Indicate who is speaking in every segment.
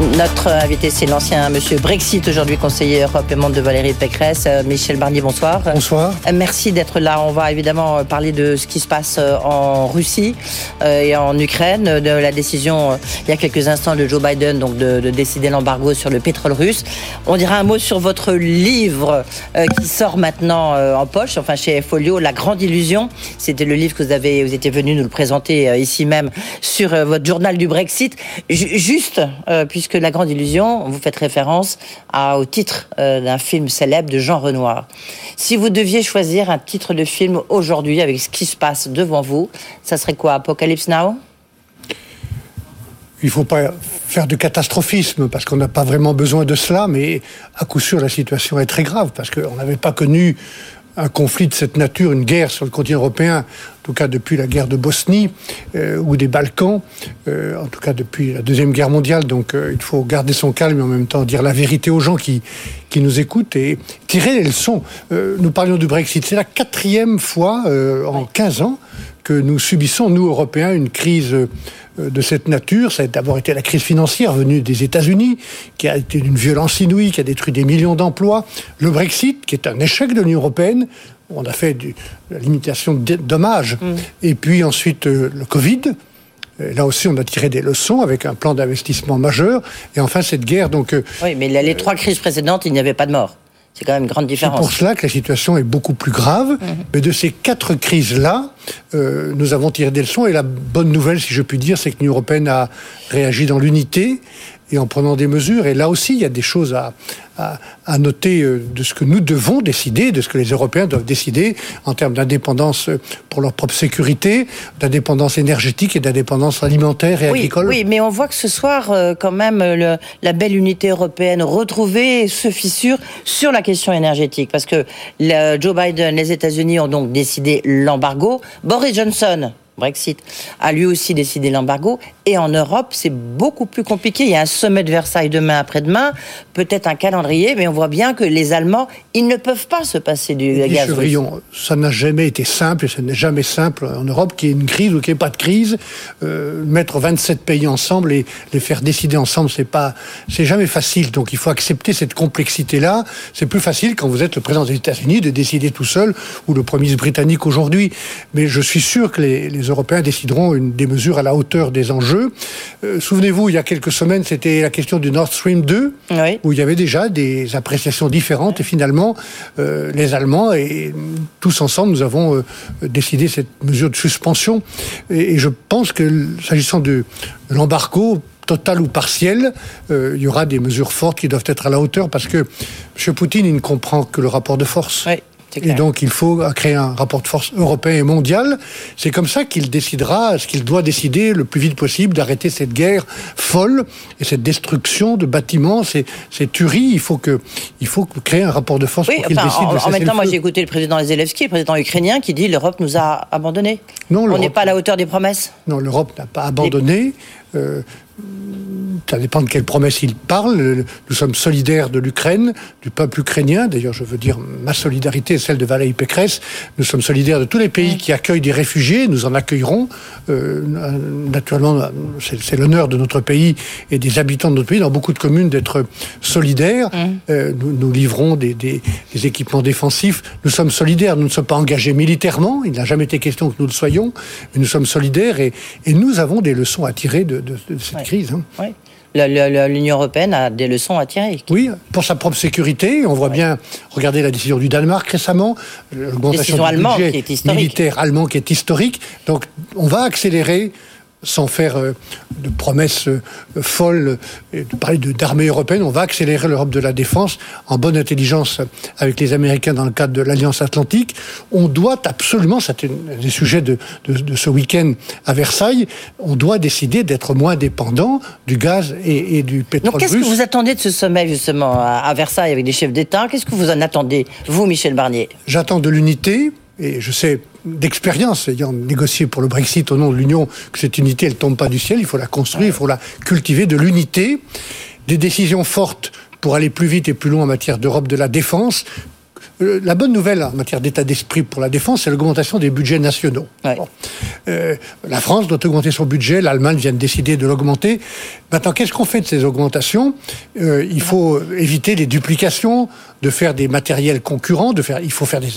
Speaker 1: Notre invité, c'est l'ancien monsieur Brexit, aujourd'hui conseiller Europe et de Valérie Pécresse. Euh, Michel Barnier, bonsoir.
Speaker 2: Bonsoir.
Speaker 1: Euh, Merci d'être là. On va évidemment parler de ce qui se passe euh, en Russie et en Ukraine, de la décision il y a quelques instants de Joe Biden donc de, de décider l'embargo sur le pétrole russe. On dira un mot sur votre livre qui sort maintenant en poche, enfin chez Folio, La Grande Illusion. C'était le livre que vous avez, vous étiez venu nous le présenter ici même sur votre journal du Brexit. J juste, puisque que La Grande Illusion, vous faites référence au titre euh, d'un film célèbre de Jean Renoir. Si vous deviez choisir un titre de film aujourd'hui avec ce qui se passe devant vous, ça serait quoi Apocalypse Now?
Speaker 2: Il ne faut pas faire de catastrophisme parce qu'on n'a pas vraiment besoin de cela, mais à coup sûr la situation est très grave parce qu'on n'avait pas connu un conflit de cette nature, une guerre sur le continent européen, en tout cas depuis la guerre de Bosnie euh, ou des Balkans, euh, en tout cas depuis la Deuxième Guerre mondiale. Donc euh, il faut garder son calme et en même temps dire la vérité aux gens qui, qui nous écoutent et tirer les leçons. Nous parlions du Brexit, c'est la quatrième fois en 15 ans que nous subissons, nous Européens, une crise de cette nature. Ça a d'abord été la crise financière venue des États-Unis, qui a été d'une violence inouïe, qui a détruit des millions d'emplois. Le Brexit, qui est un échec de l'Union européenne. On a fait du, la limitation de dommages. Mm. Et puis ensuite, euh, le Covid. Et là aussi, on a tiré des leçons avec un plan d'investissement majeur. Et enfin, cette guerre. Donc, euh,
Speaker 1: oui, mais les trois crises précédentes, il n'y avait pas de mort. C'est quand même une grande différence.
Speaker 2: C'est pour cela que la situation est beaucoup plus grave. Mmh. Mais de ces quatre crises-là, euh, nous avons tiré des leçons. Et la bonne nouvelle, si je puis dire, c'est que l'Union européenne a réagi dans l'unité et en prenant des mesures. Et là aussi, il y a des choses à, à, à, noter euh, de ce que nous devons décider, de ce que les Européens doivent décider en termes d'indépendance pour leur propre sécurité, d'indépendance énergétique et d'indépendance alimentaire et
Speaker 1: oui,
Speaker 2: agricole.
Speaker 1: Oui, mais on voit que ce soir, euh, quand même, le, la belle unité européenne retrouvée se fissure sur la question énergétique. Parce que le, Joe Biden, les États-Unis ont donc décidé l'embargo. Boris Johnson, Brexit, a lui aussi décidé l'embargo. Et en Europe, c'est beaucoup plus compliqué. Il y a un sommet de Versailles demain après-demain, peut-être un calendrier, mais on voit bien que les Allemands, ils ne peuvent pas se passer du
Speaker 2: et
Speaker 1: gaz
Speaker 2: ça n'a jamais été simple, et ce n'est jamais simple en Europe qu'il y ait une crise ou qu'il n'y ait pas de crise. Euh, mettre 27 pays ensemble et les faire décider ensemble, c'est pas, c'est jamais facile. Donc il faut accepter cette complexité-là. C'est plus facile quand vous êtes le président des États-Unis de décider tout seul ou le premier ministre britannique aujourd'hui. Mais je suis sûr que les, les Européens décideront une, des mesures à la hauteur des enjeux. Euh, Souvenez-vous, il y a quelques semaines, c'était la question du Nord Stream 2,
Speaker 1: oui.
Speaker 2: où il y avait déjà des appréciations différentes. Et finalement, euh, les Allemands et tous ensemble, nous avons euh, décidé cette mesure de suspension. Et, et je pense que, s'agissant de, l'embargo, total ou partiel, euh, il y aura des mesures fortes qui doivent être à la hauteur parce que M. Poutine, il ne comprend que le rapport de force.
Speaker 1: Oui.
Speaker 2: Et donc, il faut créer un rapport de force européen et mondial. C'est comme ça qu'il décidera ce qu'il doit décider le plus vite possible d'arrêter cette guerre folle et cette destruction de bâtiments, ces, ces tueries. Il faut que, il faut créer un rapport de force
Speaker 1: oui,
Speaker 2: pour qu'il
Speaker 1: enfin,
Speaker 2: décide
Speaker 1: en,
Speaker 2: de
Speaker 1: en même temps, moi, j'ai écouté le président Zelensky, le président ukrainien, qui dit l'Europe nous a abandonnés.
Speaker 2: Non,
Speaker 1: On n'est pas à la hauteur des promesses.
Speaker 2: Non, l'Europe n'a pas abandonné. Euh, ça dépend de quelle promesse il parle. Nous sommes solidaires de l'Ukraine, du peuple ukrainien. D'ailleurs, je veux dire ma solidarité, celle de Valérie Pécresse. Nous sommes solidaires de tous les pays qui accueillent des réfugiés. Nous en accueillerons. Euh, naturellement, c'est l'honneur de notre pays et des habitants de notre pays, dans beaucoup de communes, d'être solidaires. Euh, nous, nous, livrons des, des, des, équipements défensifs. Nous sommes solidaires. Nous ne sommes pas engagés militairement. Il n'a jamais été question que nous le soyons. Mais nous sommes solidaires et, et nous avons des leçons à tirer de, de, de cette
Speaker 1: ouais.
Speaker 2: crise. Hein.
Speaker 1: Ouais. L'Union européenne a des leçons à tirer.
Speaker 2: Oui, pour sa propre sécurité. On voit ouais. bien, regardez la décision du Danemark récemment, l'augmentation du budget militaire allemand qui est historique. Donc, on va accélérer sans faire euh, de promesses euh, folles et de parler d'armée européenne, on va accélérer l'Europe de la défense en bonne intelligence avec les Américains dans le cadre de l'Alliance Atlantique. On doit absolument, c'était un des sujets de, de, de ce week-end à Versailles, on doit décider d'être moins dépendant du gaz et, et du pétrole
Speaker 1: Donc, qu'est-ce que vous attendez de ce sommet justement à, à Versailles avec des chefs d'État? Qu'est-ce que vous en attendez, vous, Michel Barnier?
Speaker 2: J'attends de l'unité et je sais d'expérience, ayant négocié pour le Brexit au nom de l'Union, que cette unité, elle tombe pas du ciel, il faut la construire, il faut la cultiver, de l'unité, des décisions fortes pour aller plus vite et plus loin en matière d'Europe de la défense, euh, la bonne nouvelle en matière d'état d'esprit pour la défense, c'est l'augmentation des budgets nationaux. Euh, la France doit augmenter son budget, l'Allemagne vient de décider de l'augmenter. Maintenant, qu'est-ce qu'on fait de ces augmentations? Euh, Il faut éviter les duplications, de faire des matériels concurrents, de faire, il faut faire des,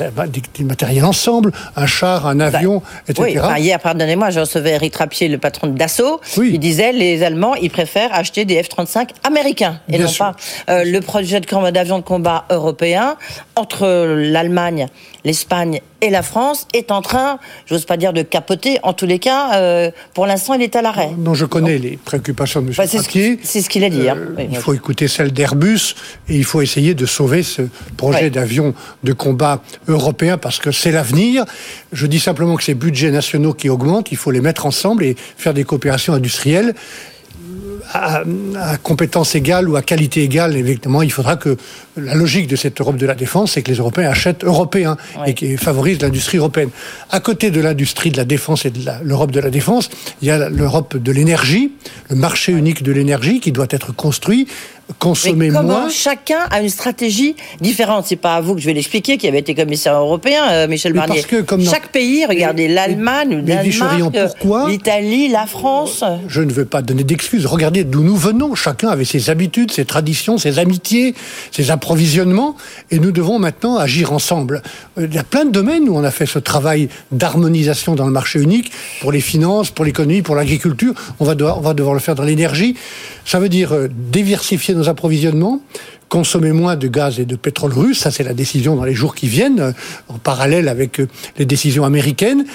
Speaker 2: des, matériels ensemble, un char, un avion, etc.
Speaker 1: Oui, hier, pardonnez-moi, je recevais Eric Trappier, le patron de Dassault. Il disait les Allemands, ils préfèrent acheter des F-35 américains et non pas le projet d'avion de combat européen entre l'Allemagne, l'Espagne et la France est en train, j'ose pas dire de capoter, en tous les cas, euh, pour l'instant, il est à l'arrêt.
Speaker 2: Non, je connais les préoccupations de M. Bah,
Speaker 1: C'est ce qu'il a dit. Hein.
Speaker 2: Euh, il faut écouter celle d'Airbus et il faut essayer de sauver ce projet d'avion de combat européen parce que c'est l'avenir. Je dis simplement que ces budgets nationaux qui augmentent, il faut les mettre ensemble et faire des coopérations industrielles à, à, compétence égale ou à qualité égale, évidemment, il faudra que la logique de cette Europe de la défense, c'est que les Européens achètent européens et qui favorisent l'industrie européenne. À côté de l'industrie de la défense et de l'Europe de la défense, il y a l'Europe de l'énergie, le marché unique de l'énergie qui doit être construit consommer
Speaker 1: Mais comment
Speaker 2: moins.
Speaker 1: Chacun a une stratégie différente? C'est pas à vous que je vais l'expliquer, qui avait été commissaire européen, euh, Michel
Speaker 2: Mais
Speaker 1: Barnier.
Speaker 2: parce que, comme
Speaker 1: Chaque pays, regardez l'Allemagne,
Speaker 2: pourquoi?
Speaker 1: l'Italie, la France.
Speaker 2: Je ne veux pas donner d'excuses. Regardez d'où nous venons. Chacun avait ses habitudes, ses traditions, ses amitiés, ses approvisionnements. Et nous devons maintenant agir ensemble. Euh, Il y a plein de domaines où on a fait ce travail d'harmonisation dans le marché unique, pour les finances, pour l'économie, pour l'agriculture. On va, devoir, on va devoir le faire dans l'énergie. Ça veut dire euh, nos approvisionnements consommer moins de gaz et de pétrole russe, ça c'est la décision dans les jours qui viennent, euh, en parallèle avec euh, les décisions américaines.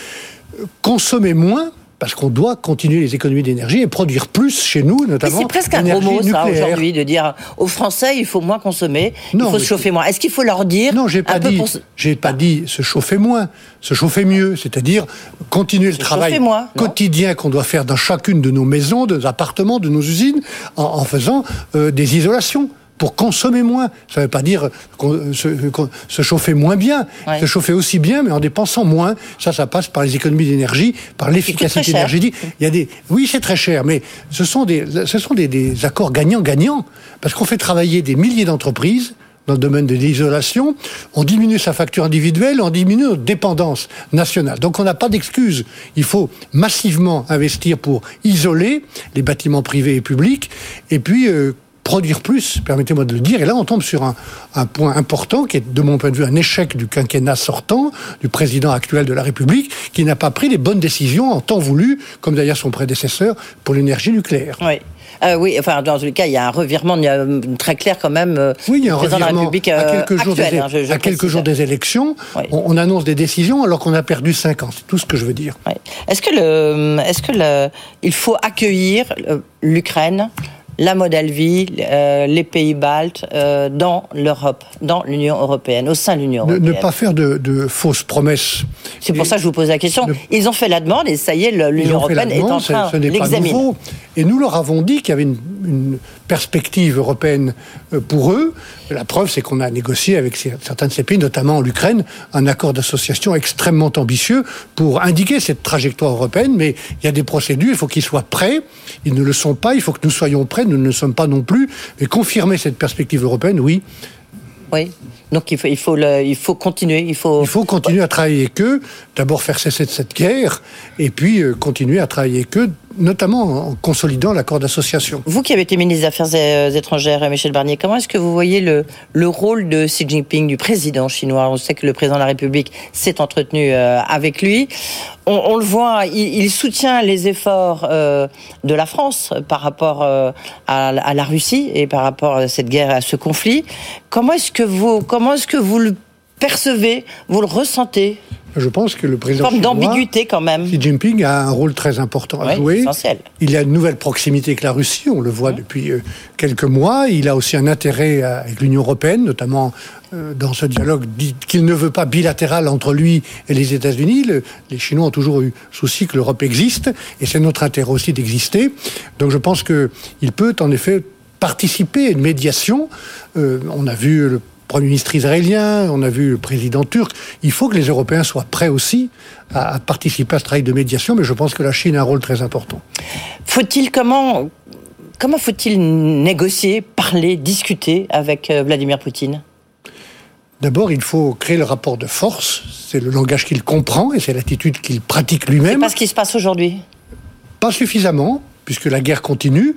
Speaker 2: Consommer moins, parce qu'on doit continuer les économies d'énergie et produire plus chez nous, notamment.
Speaker 1: c'est presque un gros mot, ça, aujourd'hui, de dire aux Français, il faut moins consommer,
Speaker 2: Non,
Speaker 1: il faut se chauffer moins. Est-ce qu'il faut leur dire
Speaker 2: Non, j'ai pas dit.
Speaker 1: pour
Speaker 2: J'ai pas dit se chauffer moins, se chauffer mieux, c'est-à-dire continuer le travail
Speaker 1: moins,
Speaker 2: quotidien qu'on doit faire dans chacune de nos maisons, de nos appartements, de nos usines, en, en faisant euh, des isolations. Pour consommer moins, ça ne veut pas dire qu'on- euh, se, qu'on- se chauffer moins bien,
Speaker 1: Ouais.
Speaker 2: se chauffer aussi bien, mais en dépensant moins. Ça, ça passe par les économies d'énergie, par l'efficacité énergétique. Il y a des, oui, c'est très cher, mais ce sont des, ce sont des, des accords gagnants-gagnants, parce qu'on fait travailler des milliers d'entreprises dans le domaine de l'isolation, on diminue sa facture individuelle, on diminue notre dépendance nationale. Donc on n'a pas d'excuse. Il faut massivement investir pour isoler les bâtiments privés et publics, et puis euh, produire plus, permettez-moi de le dire. Et là, on tombe sur un, un point important qui est, de mon point de vue, un échec du quinquennat sortant, du président actuel de la République, qui n'a pas pris les bonnes décisions en temps voulu, comme d'ailleurs son prédécesseur, pour l'énergie nucléaire.
Speaker 1: Oui. Euh, oui, enfin, dans tous les cas, il y a un revirement il y a, euh, très clair quand même. euh,
Speaker 2: Oui, il y a un
Speaker 1: du président de la
Speaker 2: revirement.
Speaker 1: République
Speaker 2: à
Speaker 1: euh,
Speaker 2: quelques, jours, des,
Speaker 1: hein, je- je
Speaker 2: à quelques
Speaker 1: précise.
Speaker 2: jours des élections,
Speaker 1: Oui.
Speaker 2: on, on annonce des décisions alors qu'on a perdu 5 ans. C'est tout ce que je veux dire.
Speaker 1: Est-ce que le, est-ce que le, il faut accueillir l'Ukraine, la Moldavie, euh, les pays baltes euh, dans l'Europe, dans l'Union européenne, au sein de l'Union
Speaker 2: Ne,
Speaker 1: européenne
Speaker 2: ne pas faire de, de fausses promesses.
Speaker 1: C'est pour ça que je vous pose la question.
Speaker 2: Ne-
Speaker 1: Ils ont fait la demande et ça y est, l'Union européenne est en train
Speaker 2: nouveau. Et nous leur avons dit qu'il y avait une, une perspective européenne euh, pour eux. La preuve, c'est qu'on a négocié avec certains de ces pays, notamment l'Ukraine, un accord d'association extrêmement ambitieux pour indiquer cette trajectoire européenne. Mais il y a des procédures, il faut qu'ils soient prêts. Ils ne le sont pas, il faut que nous soyons prêts, nous ne le sommes pas non plus. Mais confirmer cette perspective européenne, oui,
Speaker 1: Oui. Donc il faut, il faut, le- il faut continuer. Il faut.
Speaker 2: Il faut continuer à travailler avec eux, d'abord faire cesser cette guerre, et puis euh, continuer à travailler avec eux, notamment en consolidant l'accord d'association.
Speaker 1: Vous qui avez été ministre des Affaires euh, étrangères, euh, Michel Barnier, comment est-ce que vous voyez le, le rôle de Xi Jinping, du président chinois? On sait que le président de la République s'est entretenu euh, avec lui. On, le voit, il, soutient les efforts de la France par rapport à, à la Russie et par rapport à cette guerre, à ce conflit. Comment est-ce que vous, comment est-ce que vous le percevez, vous le ressentez
Speaker 2: Je pense que le président
Speaker 1: forme d'ambiguïté quand même.
Speaker 2: Xi Jinping a un rôle très important à
Speaker 1: Oui,
Speaker 2: jouer.
Speaker 1: essentiel.
Speaker 2: Il a une nouvelle proximité avec la Russie, on le voit depuis euh, quelques mois. Il a aussi un intérêt euh, avec l'Union européenne, notamment euh, dans ce dialogue qu'il ne veut pas bilatéral entre lui et les États-Unis. Le- les Chinois ont toujours eu souci que l'Europe existe, et c'est notre intérêt aussi d'exister. Donc je pense que il peut en effet participer à une médiation. On a vu le Premier ministre israélien, on a vu le président turc. Il faut que les Européens soient prêts aussi à, à participer à ce travail de médiation, mais je pense que la Chine a un rôle très important.
Speaker 1: Faut-il comment comment faut-il négocier, parler, discuter avec euh, Vladimir Poutine?
Speaker 2: D'abord, il faut créer le rapport de force. C'est le langage qu'il comprend et c'est l'attitude qu'il pratique lui-même. C'est
Speaker 1: pas ce qui se passe aujourd'hui?
Speaker 2: Pas suffisamment, puisque la guerre continue.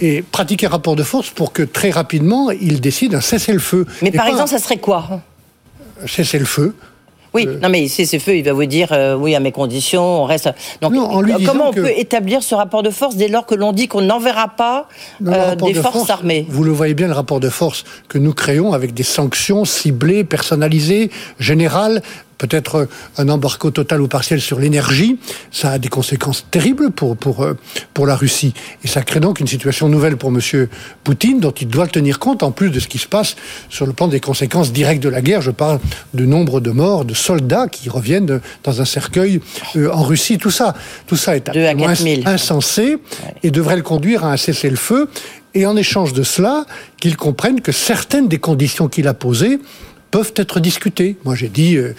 Speaker 2: Et pratiquer un rapport de force pour que très rapidement, il décide un cessez-le-feu.
Speaker 1: Mais par exemple, ça serait quoi?
Speaker 2: Cessez-le-feu.
Speaker 1: Oui, non mais c'est ce feu, il va vous dire euh, oui à mes conditions, on reste. Donc comment on peut établir ce rapport de force dès lors que l'on dit qu'on n'enverra pas euh, des forces armées?
Speaker 2: Vous le voyez bien, le rapport de force que nous créons avec des sanctions ciblées, personnalisées, générales, peut-être un embargo total ou partiel sur l'énergie, ça a des conséquences terribles pour, pour, euh, pour la Russie. Et ça crée donc une situation nouvelle pour M. Poutine, dont il doit tenir compte, en plus de ce qui se passe sur le plan des conséquences directes de la guerre. Je parle du nombre de morts, de soldats qui reviennent dans un cercueil euh, en Russie. Tout ça, tout ça est insensé et devrait le conduire à un cessez-le-feu. Et en échange de cela, qu'il comprenne que certaines des conditions qu'il a posées peuvent être discutées. Moi, j'ai dit, euh,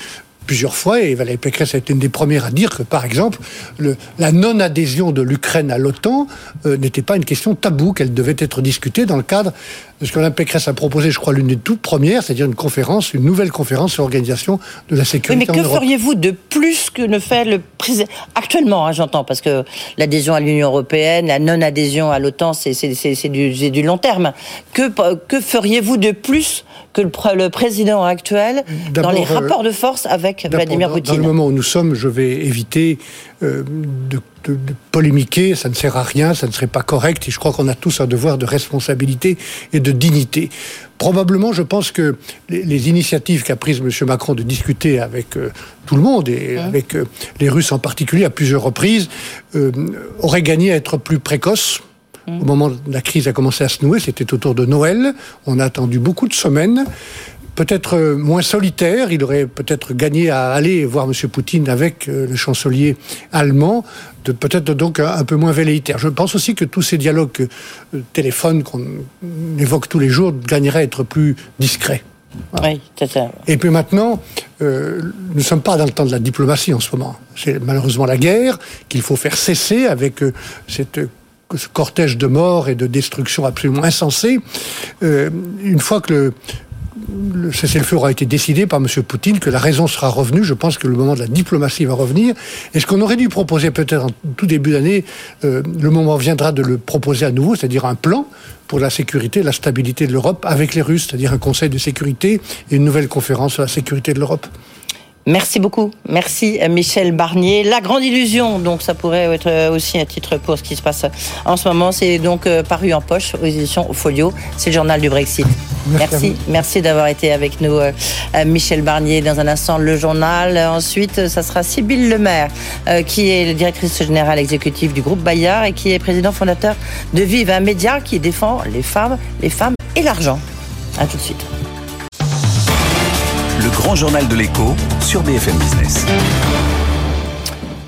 Speaker 2: plusieurs fois, et Valérie Pécresse a été une des premières à dire que, par exemple, le, la non-adhésion de l'Ukraine à l'OTAN euh, n'était pas une question taboue, qu'elle devait être discutée dans le cadre de ce que Mme Pécresse a proposé, je crois, l'une des toutes premières, c'est-à-dire une conférence, une nouvelle conférence sur l'organisation de la sécurité
Speaker 1: oui, mais que feriez-vous de plus que ne fait le président Actuellement, hein, j'entends, parce que l'adhésion à l'Union européenne, la non-adhésion à l'OTAN, c'est du, du, long terme. Que, que feriez-vous de plus que le, le président actuel dans les euh, rapports de force avec Vladimir Poutine
Speaker 2: Dans le moment où nous sommes, je vais éviter euh, de, de, de, polémiquer, ça ne sert à rien, ça ne serait pas correct, et je crois qu'on a tous un devoir de responsabilité et de dignité. Probablement, je pense que les, les initiatives qu'a prises M. Macron de discuter avec euh, tout le monde, et mmh. avec euh, les Russes en particulier, à plusieurs reprises, euh, auraient gagné à être plus précoces. Au moment où la crise a commencé à se nouer, c'était autour de Noël. On a attendu beaucoup de semaines peut-être euh, moins solitaire. Il aurait peut-être gagné à aller voir M. Poutine avec euh, le chancelier allemand, de peut-être donc un, peu moins velléitaire. Je pense aussi que tous ces dialogues euh, téléphones qu'on évoque tous les jours gagneraient à être plus discrets.
Speaker 1: Voilà. Oui, c'est ça.
Speaker 2: Et puis maintenant, euh, nous ne sommes pas dans le temps de la diplomatie en ce moment. C'est malheureusement la guerre qu'il faut faire cesser avec euh, cette ce cortège de morts et de destruction absolument insensé. Euh, une fois que le, le cessez-le-feu aura été décidé par M. Poutine, que la raison sera revenue. Je pense que le moment de la diplomatie va revenir. Et ce qu'on aurait dû proposer peut-être en tout début d'année, euh, le moment viendra de le proposer à nouveau, c'est-à-dire un plan pour la sécurité la stabilité de l'Europe avec les Russes, c'est-à-dire un conseil de sécurité et une nouvelle conférence sur la sécurité de l'Europe?
Speaker 1: Merci beaucoup. Merci Michel Barnier. La grande illusion, donc ça pourrait être aussi un titre pour ce qui se passe en ce moment. C'est donc euh, paru en poche aux éditions Folio. C'est le journal du Brexit. Merci. Merci d'avoir été avec nous, euh, Michel Barnier. Dans un instant, le journal. Ensuite, ça sera Sybille Lemaire, euh, qui est directrice générale exécutive du groupe Bayard et qui est président fondateur de Vive, un média qui défend les femmes, les femmes et l'argent. À tout de suite
Speaker 3: grand journal de l'écho sur BFM Business.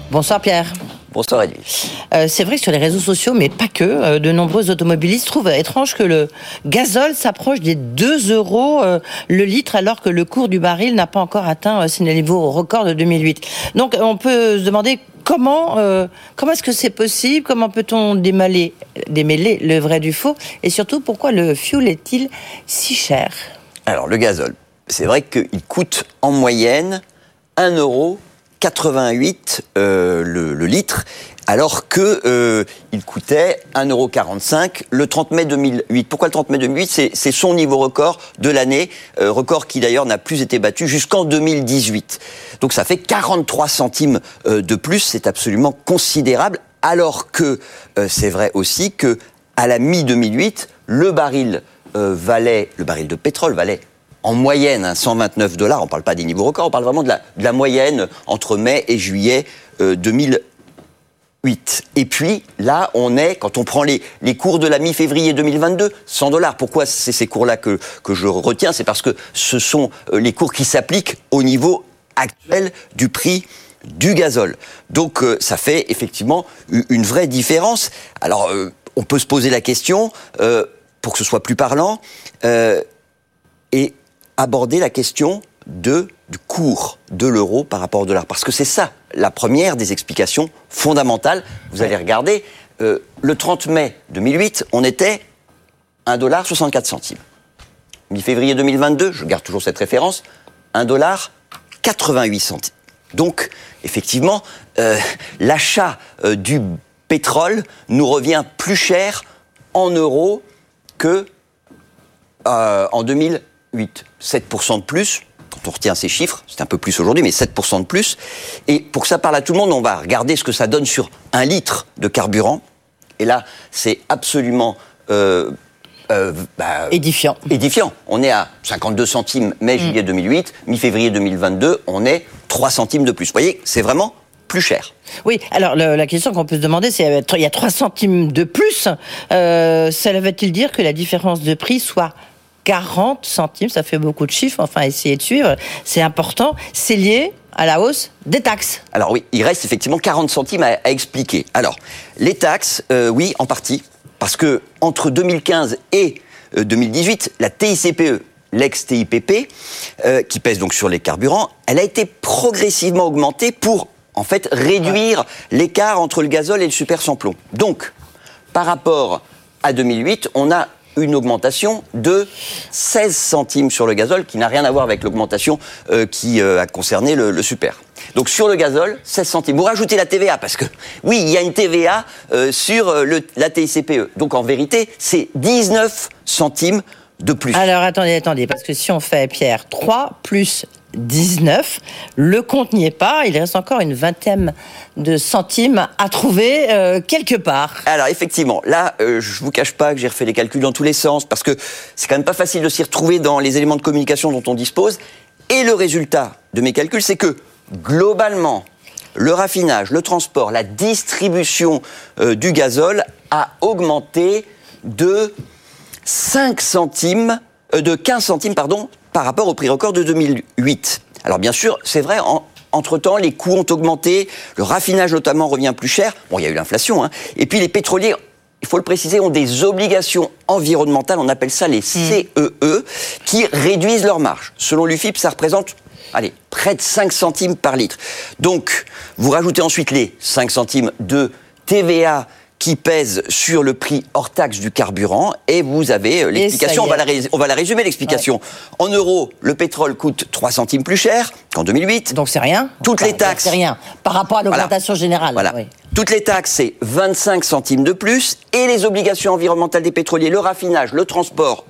Speaker 1: Bonsoir Pierre.
Speaker 4: Bonsoir Edwige.
Speaker 1: Euh, c'est vrai que sur les réseaux sociaux, mais pas que, euh, de nombreux automobilistes trouvent étrange que le gazole s'approche des 2 euros euh, le litre alors que le cours du baril n'a pas encore atteint euh, ses niveaux record de 2008. Donc on peut se demander comment, euh, comment est-ce que c'est possible? Comment peut-on démêler, démêler le vrai du faux? Et surtout, pourquoi le fuel est-il si cher?
Speaker 4: Alors le gazole, c'est vrai qu'il coûte en moyenne 1,88 euro euh, le, le, litre, alors que euh, il coûtait 1,45€ le 30 mai 2008. Pourquoi le 30 mai 2008 C'est son niveau record de l'année, euh, record qui d'ailleurs n'a plus été battu jusqu'en 2018. Donc ça fait 43 centimes euh, de plus, c'est absolument considérable, alors que c'est vrai aussi que à la mi-2008, le baril valait, le baril de pétrole valait en moyenne hein, 129 dollars. On ne parle pas des niveaux records, on parle vraiment de la, moyenne entre mai et juillet euh, 2008. Et puis là, on est, quand on prend les, cours de la mi-février 2022, 100 dollars. Pourquoi c'est ces cours-là que, que je retiens? C'est parce que ce sont euh, les cours qui s'appliquent au niveau actuel du prix du gazole. Donc euh, ça fait effectivement une vraie différence. Alors euh, on peut se poser la question, euh, pour que ce soit plus parlant, et aborder la question du cours de l'euro par rapport au dollar. Parce que c'est ça la première des explications fondamentales. Vous allez regarder, euh, le 30 mai 2008, on était 1,64 centimes. Mi-février 2022, je garde toujours cette référence, 1,88 centimes. Donc, effectivement, euh, l'achat euh, du pétrole nous revient plus cher en euros que en 2000. 8, 7% de plus. Quand on retient ces chiffres, c'est un peu plus aujourd'hui, mais 7% de plus. Et pour que ça parle à tout le monde, on va regarder ce que ça donne sur un litre de carburant. Et là, c'est absolument euh,
Speaker 1: euh, bah, édifiant.
Speaker 4: On est à 52 centimes mai-juillet mm. 2008, mi-février 2022, on est 3 centimes de plus. Vous voyez, c'est vraiment plus cher.
Speaker 1: Oui, alors la question qu'on peut se demander, c'est euh, il y a 3 centimes de plus, euh, ça veut-il dire que la différence de prix soit 40 centimes, ça fait beaucoup de chiffres, enfin essayez de suivre, c'est important, c'est lié à la hausse des taxes.
Speaker 4: Alors oui, il reste effectivement 40 centimes à, expliquer. Alors, les taxes, euh, oui, en partie, parce que entre 2015 et 2018, euh, la TICPE, l'ex-TIPP, euh, qui pèse donc sur les carburants, elle a été progressivement augmentée pour en fait réduire l'écart entre le gazole et le super sans plomb. Donc, par rapport à 2008, on a une augmentation de 16 centimes sur le gazole, qui n'a rien à voir avec l'augmentation euh, qui euh, a concerné le, super. Donc sur le gazole, 16 centimes. Vous rajoutez la TVA, parce que oui, il y a une TVA euh, sur la TICPE. Donc en vérité, c'est 19 centimes de plus.
Speaker 1: Alors attendez, attendez, parce que si on fait, Pierre, 3 plus 19. Le compte n'y est pas. Il reste encore une vingtaine de centimes à trouver euh, quelque part.
Speaker 4: Alors effectivement, là, euh, je vous cache pas que j'ai refait les calculs dans tous les sens parce que c'est quand même pas facile de s'y retrouver dans les éléments de communication dont on dispose. Et le résultat de mes calculs, c'est que globalement, le raffinage, le transport, la distribution euh, du gazole a augmenté de 5 centimes, de 15 centimes, pardon, par rapport au prix record de 2008. Alors bien sûr, c'est vrai, entre-temps, les coûts ont augmenté, le raffinage notamment revient plus cher. Bon, il y a eu l'inflation, hein. Et puis les pétroliers, il faut le préciser, ont des obligations environnementales, on appelle ça les hmm. CEE, e, qui réduisent leur marge. Selon l'UFIP, ça représente allez, près de 5 centimes par litre. Donc, vous rajoutez ensuite les 5 centimes de TVA qui pèse sur le prix hors taxe du carburant et vous avez euh, l'explication. On, va la, on va la résumer l'explication. En euros, le pétrole coûte 3 centimes plus cher qu'en 2008.
Speaker 1: Donc c'est rien.
Speaker 4: Toutes les taxes.
Speaker 1: C'est rien par rapport à l'augmentation générale.
Speaker 4: Voilà. Toutes les taxes, c'est 25 centimes de plus et les obligations environnementales des pétroliers, le raffinage, le transport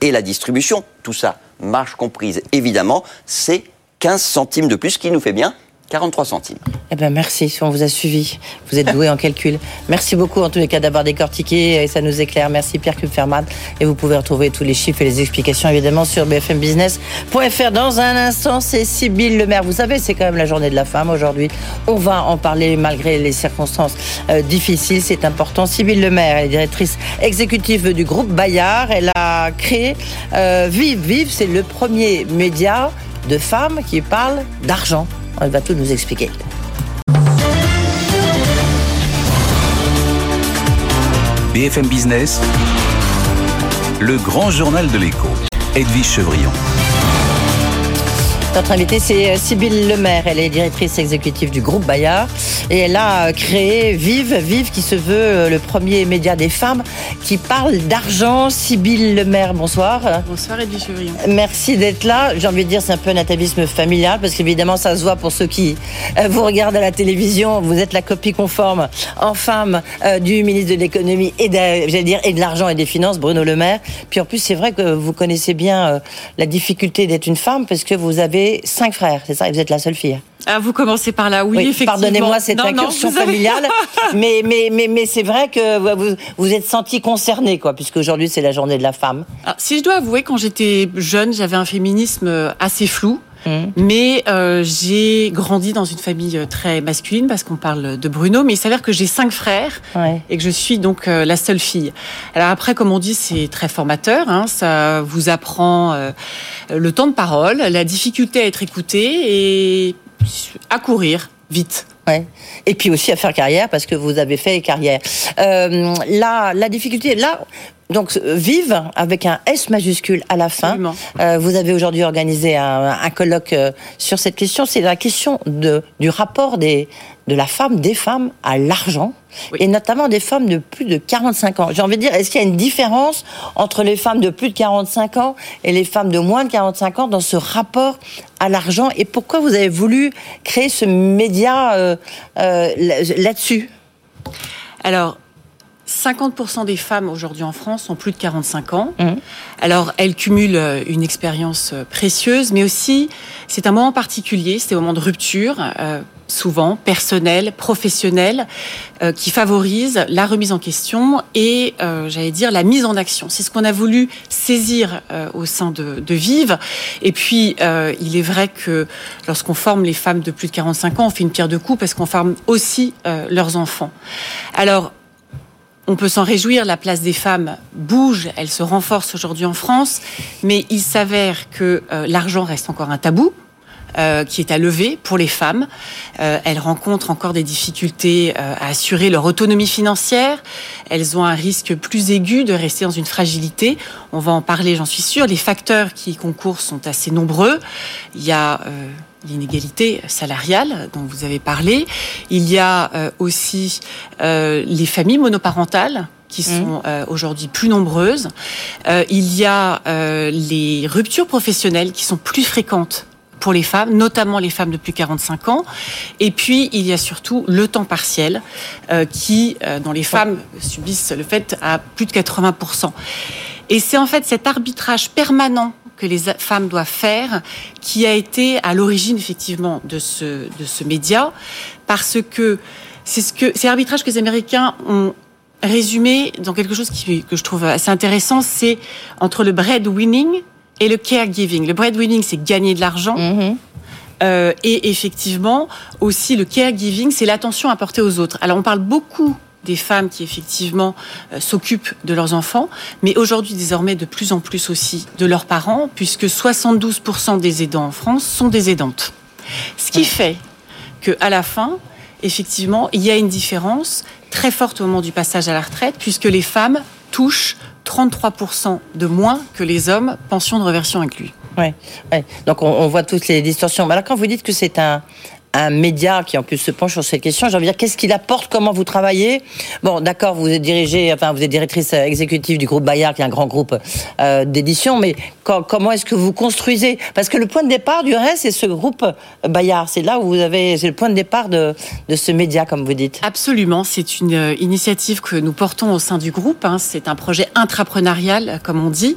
Speaker 4: et la distribution, tout ça, marge comprise évidemment, c'est 15 centimes de plus, qui nous fait bien 43 centimes.
Speaker 1: Eh ben merci, on vous a suivi. Vous êtes doué en calcul. Merci beaucoup en tous les cas d'avoir décortiqué et ça nous éclaire. Merci Pierre Kupferman. Et vous pouvez retrouver tous les chiffres et les explications évidemment sur bfmbusiness.fr. Dans un instant, c'est Sybille Lemaire. Vous savez, c'est quand même la journée de la femme aujourd'hui. On va en parler malgré les circonstances euh, difficiles. C'est important. Sybille Lemaire, elle est directrice exécutive du groupe Bayard. Elle a créé euh, Vive. Vive, c'est le premier média de femmes qui parle d'argent. Elle va tout nous expliquer.
Speaker 3: BFM Business, le grand journal de l'écho, Edwige Chevrillon.
Speaker 1: Notre invitée, c'est euh, Sybille Lemaire. Elle est directrice exécutive du groupe Bayard. Et elle a euh, créé Vive, Vive qui se veut euh, le premier média des femmes qui parle d'argent. Sybille Lemaire, bonsoir.
Speaker 5: Bonsoir Edwige Chevrillon.
Speaker 1: Merci d'être là. J'ai envie de dire c'est un peu un atavisme familial parce qu'évidemment ça se voit pour ceux qui vous regardent à la télévision. Vous êtes la copie conforme en femme du ministre de l'économie et de, dire, et de l'argent et des finances, Bruno Le Maire. Puis en plus c'est vrai que vous connaissez bien la difficulté d'être une femme parce que vous avez cinq frères, c'est ça Et vous êtes la seule fille
Speaker 5: ah, vous commencez par là, oui, effectivement.
Speaker 1: Pardonnez-moi cette incursion familiale, mais, mais, mais, mais c'est vrai que vous vous êtes senti concerné, quoi, puisque aujourd'hui c'est la journée de la femme.
Speaker 5: si je dois avouer, quand j'étais jeune, j'avais un féminisme assez flou. Mmh. Mais euh, j'ai grandi dans une famille euh, très masculine parce qu'on parle de Bruno, mais il s'avère que j'ai cinq frères et que je suis donc euh, la seule fille. Alors après, comme on dit, c'est très formateur. Hein, ça vous apprend le temps de parole, la difficulté à être écouté et à courir vite.
Speaker 1: Ouais. Et puis aussi à faire carrière parce que vous avez fait carrière. Euh, la, la difficulté, là, donc vive avec un S majuscule à la fin. Euh, vous avez aujourd'hui organisé un, un colloque euh, sur cette question. C'est la question de, du rapport des, de la femme, des femmes à l'argent, et notamment des femmes de plus de 45 ans. J'ai envie de dire, est-ce qu'il y a une différence entre les femmes de plus de 45 ans et les femmes de moins de 45 ans dans ce rapport à l'argent? Et pourquoi vous avez voulu créer ce média euh, euh, là-dessus?
Speaker 5: Alors, 50% des femmes aujourd'hui en France ont plus de 45 ans. Mmh. Alors, elles cumulent euh, une expérience euh, précieuse, mais aussi, c'est un moment particulier, c'est un moment de rupture, euh, souvent personnel, professionnel, qui favorise la remise en question et, j'allais dire, la mise en action. C'est ce qu'on a voulu saisir au sein de, de Vive. Et puis, il est vrai que lorsqu'on forme les femmes de plus de 45 ans, on fait une pierre de coups parce qu'on forme aussi leurs enfants. Alors, on peut s'en réjouir, la place des femmes bouge, elle se renforce aujourd'hui en France, mais il s'avère que euh, l'argent reste encore un tabou. Euh, qui est à lever pour les femmes. Euh, elles rencontrent encore des difficultés à assurer leur autonomie financière. Elles ont un risque plus aigu de rester dans une fragilité. On va en parler, j'en suis sûre. Les facteurs qui concourent sont assez nombreux. Il y a l'inégalité salariale dont vous avez parlé. Il y a euh, aussi euh, les familles monoparentales qui mmh. sont euh, aujourd'hui plus nombreuses. il y a les ruptures professionnelles qui sont plus fréquentes pour les femmes, notamment les femmes de plus de 45 ans. Et puis, il y a surtout le temps partiel qui, dont les femmes subissent le fait à plus de 80%. Et c'est en fait cet arbitrage permanent que les femmes doivent faire, qui a été à l'origine effectivement de ce, de ce média, parce que c'est ce que c'est l'arbitrage que les Américains ont résumé dans quelque chose qui, que je trouve assez intéressant, c'est entre le breadwinning et le caregiving. Le breadwinning, c'est gagner de l'argent. Mm-hmm. Euh, et effectivement, aussi le caregiving, c'est l'attention apportée aux autres. Alors on parle beaucoup des femmes qui effectivement euh, s'occupent de leurs enfants, mais aujourd'hui désormais de plus en plus aussi de leurs parents, puisque 72% des aidants en France sont des aidantes. Ce qui fait que à la fin, effectivement, il y a une différence très forte au moment du passage à la retraite, puisque les femmes touchent 33% de moins que les hommes, pension de reversion inclus.
Speaker 1: Ouais, ouais. Donc on, on, voit toutes les distorsions. Mais alors quand vous dites que c'est un, un média qui en plus se penche sur cette question. J'ai envie de dire, qu'est-ce qu'il apporte? Comment vous travaillez? Bon, d'accord, vous êtes dirigée, enfin, vous êtes directrice exécutive du groupe Bayard, qui est un grand groupe euh, d'édition, mais comment est-ce que vous construisez? Parce que le point de départ, du reste, c'est ce groupe Bayard. C'est là où vous avez, c'est le point de départ de, de ce média, comme vous dites.
Speaker 5: Absolument, c'est une euh, initiative que nous portons au sein du groupe. Hein. C'est un projet intrapreneurial, comme on dit.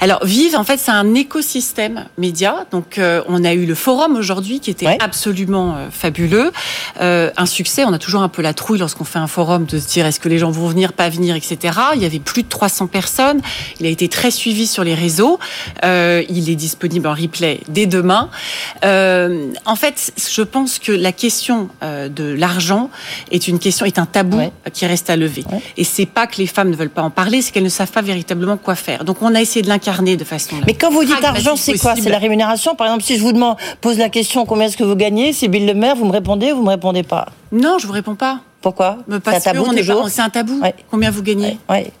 Speaker 5: Alors, Vive, en fait, c'est un écosystème média. Donc, euh, on a eu le forum aujourd'hui qui était absolument euh, fabuleux. Euh, un succès, on a toujours un peu la trouille lorsqu'on fait un forum de se dire est-ce que les gens vont venir, pas venir, etc. Il y avait plus de 300 personnes. Il a été très suivi sur les réseaux. Euh, il est disponible en replay dès demain. en fait, je pense que la question de l'argent est une question, est un tabou qui reste à lever. Et c'est pas que les femmes ne veulent pas en parler, c'est qu'elles ne savent pas véritablement quoi faire. Donc on a essayé de l'incarner de façon.
Speaker 1: Mais quand vous dites argent, c'est quoi? C'est la rémunération? Par exemple, si je vous demande, pose la question combien est-ce que vous gagnez, Bill Le Maire, vous me répondez ou vous me répondez pas?
Speaker 5: Non, je vous réponds pas.
Speaker 1: Pourquoi?
Speaker 5: C'est un tabou C'est un tabou. Combien vous gagnez?
Speaker 1: Ouais.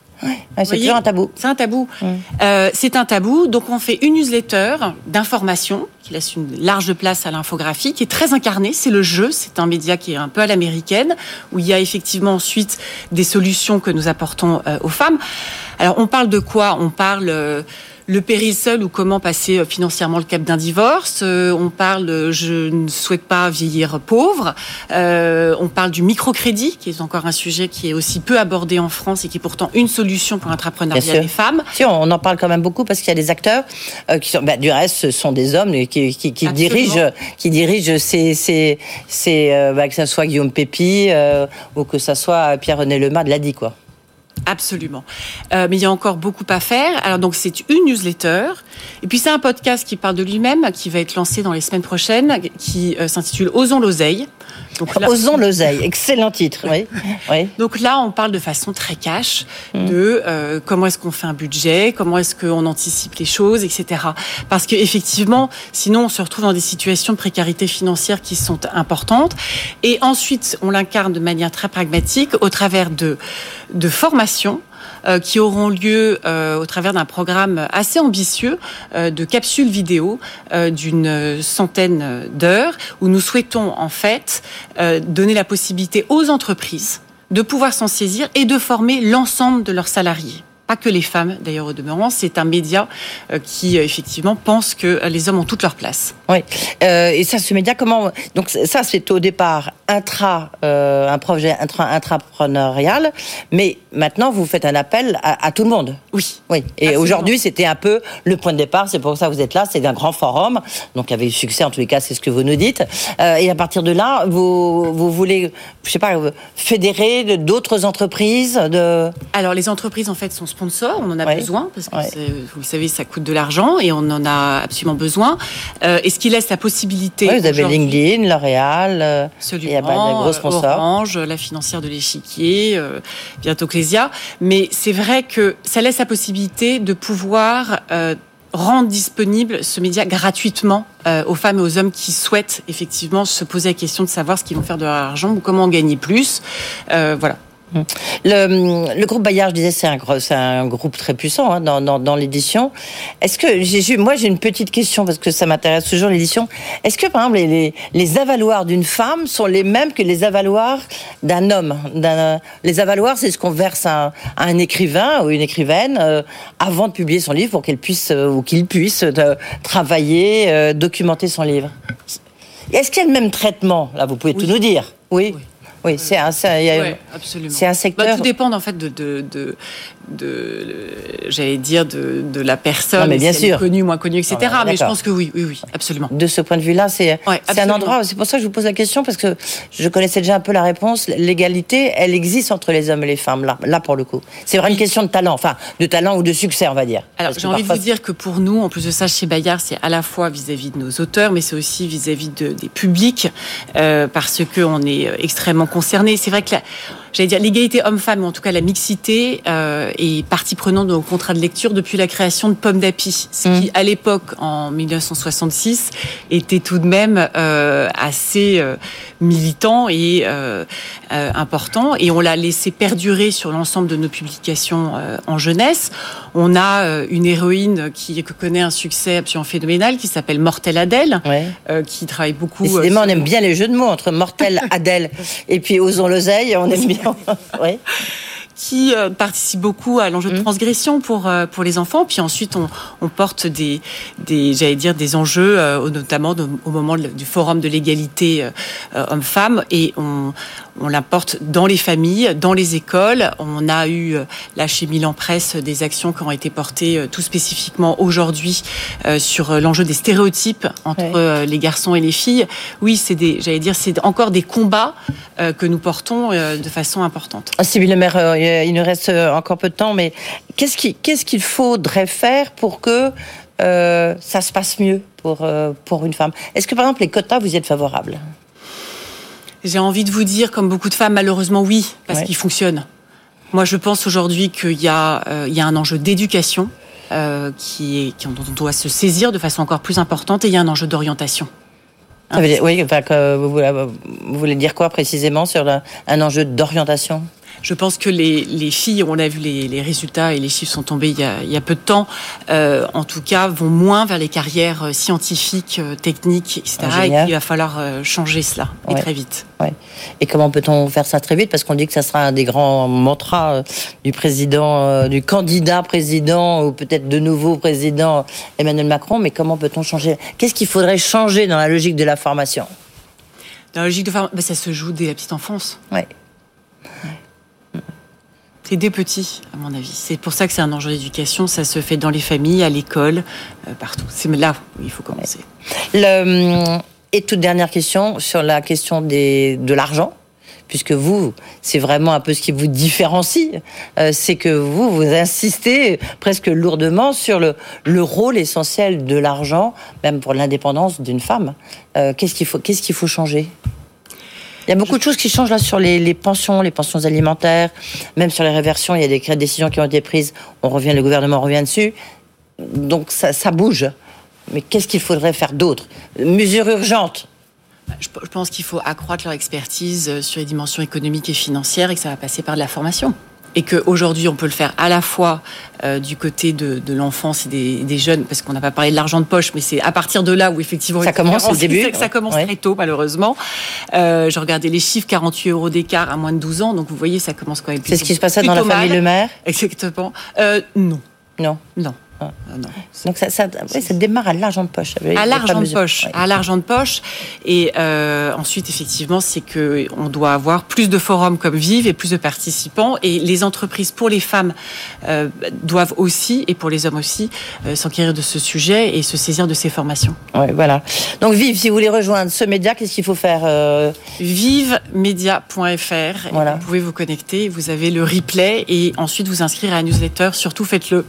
Speaker 1: c'est toujours un tabou.
Speaker 5: C'est un tabou. Mm. Euh, c'est un tabou. Donc on fait une newsletter d'information qui laisse une large place à l'infographie, qui est très incarnée. C'est le jeu. C'est un média qui est un peu à l'américaine, où il y a effectivement ensuite des solutions que nous apportons euh, aux femmes. Alors on parle de quoi? On parle euh, le péril seul ou comment passer euh, financièrement le cap d'un divorce. Euh, on parle je ne souhaite pas vieillir pauvre. Euh, on parle du microcrédit, qui est encore un sujet qui est aussi peu abordé en France et qui est pourtant une solution pour l'entrepreneuriat des femmes.
Speaker 1: Si, on en parle quand même beaucoup parce qu'il y a des acteurs qui sont, bah, du reste, ce sont des hommes qui, qui, qui dirigent, qui dirigent ces, ces, ces bah, que ce soit Guillaume Pépi ou que ce soit Pierre-René Lemar de l'ADI, quoi.
Speaker 5: Absolument. Euh, mais il y a encore beaucoup à faire. Alors donc c'est une newsletter. Et puis c'est un podcast qui parle de lui-même, qui va être lancé dans les semaines prochaines, qui euh, s'intitule Osons l'oseille.
Speaker 1: Osons l'oseille, excellent titre. Oui.
Speaker 5: oui. Donc là, on parle de façon très cash mm. de euh, comment est-ce qu'on fait un budget, comment est-ce qu'on anticipe les choses, etc. Parce que effectivement, sinon on se retrouve dans des situations de précarité financière qui sont importantes. Et ensuite, on l'incarne de manière très pragmatique au travers de de formation qui auront lieu au travers d'un programme assez ambitieux de capsules vidéo d'une centaine d'heures où nous souhaitons en fait donner la possibilité aux entreprises de pouvoir s'en saisir et de former l'ensemble de leurs salariés pas que les femmes d'ailleurs au demeurant, c'est un média euh, qui euh, effectivement pense que les hommes ont toute leur place.
Speaker 1: Oui, euh, et ça, ce média, comment Donc ça, c'est au départ intra, un projet intra, intrapreneurial, mais maintenant vous faites un appel à, tout le monde.
Speaker 5: Oui.
Speaker 1: Oui. Et aujourd'hui, c'était un peu le point de départ. C'est pour ça que vous êtes là. C'est un grand forum, donc il y avait eu succès en tous les cas, c'est ce que vous nous dites. et à partir de là, vous, vous voulez, je sais pas, fédérer d'autres entreprises de.
Speaker 5: Alors les entreprises en fait sont sponsors, on en a besoin parce que vous le savez, ça coûte de l'argent et on en a absolument besoin. Euh, et ce qui laisse la possibilité.
Speaker 1: vous avez LinkedIn, L'Oréal, euh,
Speaker 5: il y a pas de gros sponsors. Orange, la financière de l'échiquier, euh, bientôt Clésia. Mais c'est vrai que ça laisse la possibilité de pouvoir rendre disponible ce média gratuitement aux femmes et aux hommes qui souhaitent effectivement se poser la question de savoir ce qu'ils vont faire de leur argent ou comment gagner plus. voilà.
Speaker 1: Le, groupe Bayard, je disais, c'est un, un, groupe très puissant hein, dans, l'édition. Est-ce que j'ai, moi j'ai une petite question parce que ça m'intéresse toujours l'édition. Est-ce que par exemple les, les, avaloirs d'une femme sont les mêmes que les avaloirs d'un homme? Les avaloirs, c'est ce qu'on verse à, un écrivain ou une écrivaine euh, avant de publier son livre pour qu'elle puisse euh, ou qu'il puisse euh, travailler, documenter son livre. Est-ce qu'il y a le même traitement? Là, vous pouvez tout nous dire. oui. Oui, c'est un,
Speaker 5: c'est un secteur. Bah, tout dépend en fait de, de, de, de j'allais dire de, de, la personne,
Speaker 1: mais bien sûr,
Speaker 5: connue, moins connue, etc. Mais je pense que oui, oui, oui, absolument.
Speaker 1: De ce point de vue-là, c'est c'est un endroit. C'est pour ça que je vous pose la question parce que je connaissais déjà un peu la réponse. L'égalité, elle existe entre les hommes et les femmes. Là, là pour le coup, c'est vraiment une question de talent, enfin de talent ou de succès, on va dire.
Speaker 5: Alors j'ai envie de vous dire que pour nous, en plus de ça, chez Bayard, c'est à la fois vis-à-vis de nos auteurs, mais c'est aussi vis-à-vis de, des publics, euh, parce que on est extrêmement C'est vrai que j'allais dire l'égalité homme-femme, ou en tout cas la mixité, euh, est partie prenante de nos contrats de lecture depuis la création de Pomme d'Api, ce qui, mm. à l'époque, en 1966, était tout de même euh, assez euh, militant et euh, euh, important. Et on l'a laissé perdurer sur l'ensemble de nos publications en jeunesse. On a une héroïne qui connaît un succès absolument phénoménal, qui s'appelle Mortel Adèle, qui travaille beaucoup.
Speaker 1: Décidément, on aime bien les jeux de mots entre Mortel Adèle et puis Osons l'oseille, on aime bien.
Speaker 5: oui qui euh, participe beaucoup à l'enjeu de mmh. transgression pour euh, pour les enfants. Puis ensuite, on, on porte des des j'allais dire des enjeux, euh, notamment au moment du forum de l'égalité homme-femme, et on on l'importe dans les familles, dans les écoles. On a eu là chez Milan Presse des actions qui ont été portées tout spécifiquement aujourd'hui sur l'enjeu des stéréotypes entre les garçons et les filles. Oui, c'est des j'allais dire c'est encore des combats que nous portons de façon importante.
Speaker 1: Ah, Sybille Maire, euh, il nous reste euh, encore peu de temps, mais qu'est-ce qu'il faudrait faire pour que euh, ça se passe mieux pour, pour une femme? Est-ce que par exemple les quotas, vous y êtes favorable
Speaker 5: J'ai envie de vous dire, comme beaucoup de femmes, malheureusement oui, parce qu'ils fonctionnent. Moi, je pense aujourd'hui qu'il y, a, il y a un enjeu d'éducation qui est, dont on doit se saisir de façon encore plus importante, et il y a un enjeu d'orientation.
Speaker 1: oui, vous, voulez dire quoi précisément sur un enjeu d'orientation?
Speaker 5: Je pense que les, les, filles, on a vu les, les, résultats et les chiffres sont tombés il y a, il y a peu de temps, euh, en tout cas, vont moins vers les carrières euh, scientifiques, euh, techniques, etc. Et qu'il va falloir changer cela, et très vite.
Speaker 1: Ouais. Et comment peut-on faire ça très vite? Parce qu'on dit que ça sera un des grands mantras du président, du candidat président, ou peut-être de nouveau président Emmanuel Macron, mais comment peut-on changer? Qu'est-ce qu'il faudrait changer dans la logique de la formation?
Speaker 5: Dans la logique de formation, ben, ça se joue dès la petite enfance.
Speaker 1: Ouais.
Speaker 5: C'est des petits, à mon avis. C'est pour ça que c'est un enjeu d'éducation. Ça se fait dans les familles, à l'école, euh, partout. C'est là où il faut commencer.
Speaker 1: Hum, et toute dernière question sur la question des, de l'argent puisque vous, c'est vraiment un peu ce qui vous différencie, euh, c'est que vous, vous insistez presque lourdement sur le, le rôle essentiel de l'argent, même pour l'indépendance d'une femme. Euh, qu'est-ce qu'il faut, qu'est-ce qu'il faut changer? Il y a beaucoup de choses qui changent là sur les, pensions, les pensions alimentaires, même sur les réversions. Il y a des décisions qui ont été prises. On revient, le gouvernement revient dessus. Donc ça, ça bouge. Mais qu'est-ce qu'il faudrait faire d'autre? Mesures urgentes.
Speaker 5: Je pense qu'il faut accroître leur expertise sur les dimensions économiques et financières et que ça va passer par de la formation. Et qu'aujourd'hui on peut le faire à la fois euh, du côté de, l'enfance et des, jeunes, parce qu'on n'a pas parlé de l'argent de poche, mais c'est à partir de là où effectivement
Speaker 1: ça commence au début,
Speaker 5: ça commence très tôt malheureusement. Euh, je regardais les chiffres, 48 euros d'écart à moins de 12 ans, donc vous voyez ça commence quand même.
Speaker 1: C'est ce qui se passait dans la famille Le Maire.
Speaker 5: Exactement. Euh, non.
Speaker 1: Non.
Speaker 5: Non.
Speaker 1: Ah, Donc ça, ça, ça, démarre à l'argent de poche.
Speaker 5: À l'argent de poche, à l'argent de poche. Et euh, ensuite, effectivement, c'est que on doit avoir plus de forums comme Vive et plus de participants. Et les entreprises pour les femmes euh, doivent aussi, et pour les hommes aussi, euh, s'enquérir de ce sujet et se saisir de ces formations.
Speaker 1: Ouais, voilà. Donc Vive, si vous voulez rejoindre ce média, qu'est-ce qu'il faut faire
Speaker 5: Vivemedia.fr. Voilà. Vous pouvez vous connecter, vous avez le replay et ensuite vous inscrire à la newsletter. Surtout, faites-le.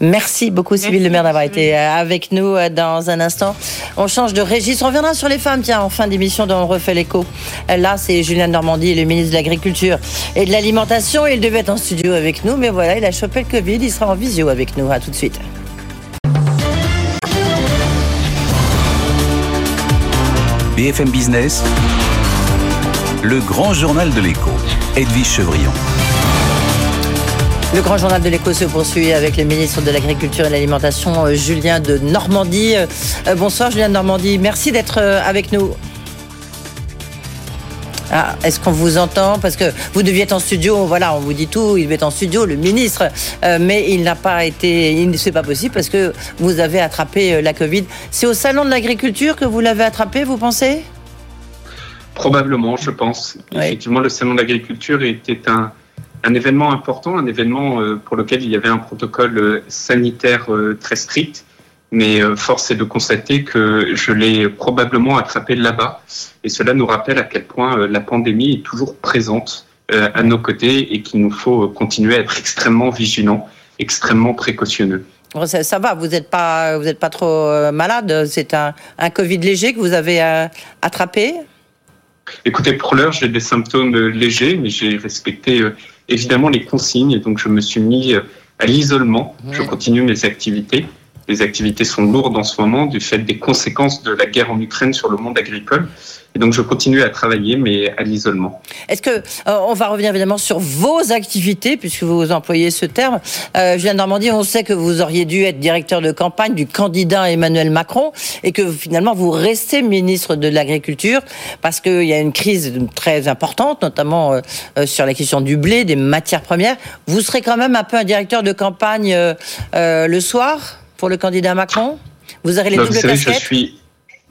Speaker 1: Merci beaucoup, Sybille Le Maire, d'avoir été euh, avec nous euh, dans un instant. On change de registre. On reviendra sur les femmes, tiens, en fin d'émission dont on refait l'écho. Euh, là, c'est Julien Normandie, le ministre de l'Agriculture et de l'Alimentation. Il devait être en studio avec nous, mais voilà, il a chopé le Covid. Il sera en visio avec nous. À tout de suite.
Speaker 3: BFM Business, le grand journal de l'écho. Edwige Chevrillon.
Speaker 1: Le grand journal de l'écho se poursuit avec le ministre de l'Agriculture et de l'Alimentation, euh, Julien de Normandie. Euh, bonsoir Julien de Normandie, merci d'être euh, avec nous. Ah, Est-ce qu'on vous entend? Parce que vous deviez être en studio, voilà, on vous dit tout, il devait être en studio, le ministre, mais il n'a pas été, c'est pas possible parce que vous avez attrapé la Covid. C'est au salon de l'agriculture que vous l'avez attrapé, vous pensez?
Speaker 6: Probablement, je pense. Effectivement, le salon de l'agriculture était un, un événement important, un événement euh, pour lequel il y avait un protocole euh, sanitaire euh, très strict, mais force est de constater que je l'ai probablement attrapé là-bas, et cela nous rappelle à quel point la pandémie est toujours présente à nos côtés et qu'il nous faut continuer à être extrêmement vigilants, extrêmement précautionneux.
Speaker 1: Ça, va, vous n'êtes pas, vous êtes pas trop malade. C'est un, un, Covid léger que vous avez attrapé?
Speaker 6: Écoutez, pour l'heure, j'ai des symptômes légers, mais j'ai respecté évidemment les consignes. Et donc, je me suis mis euh, à l'isolement. Je continue mes activités. Les activités sont lourdes en ce moment du fait des conséquences de la guerre en Ukraine sur le monde agricole. Et donc, je continue à travailler, mais à l'isolement.
Speaker 1: Est-ce que, euh, on va revenir évidemment sur vos activités, puisque vous employez ce terme. Euh, Julien Normandie, on sait que vous auriez dû être directeur de campagne du candidat Emmanuel Macron et que finalement vous restez ministre de l'Agriculture parce qu'il y a une crise très importante, notamment euh, euh, sur la question du blé, des matières premières. Vous serez quand même un peu un directeur de campagne le soir pour le candidat Macron? Vous aurez les doubles casquettes
Speaker 6: je suis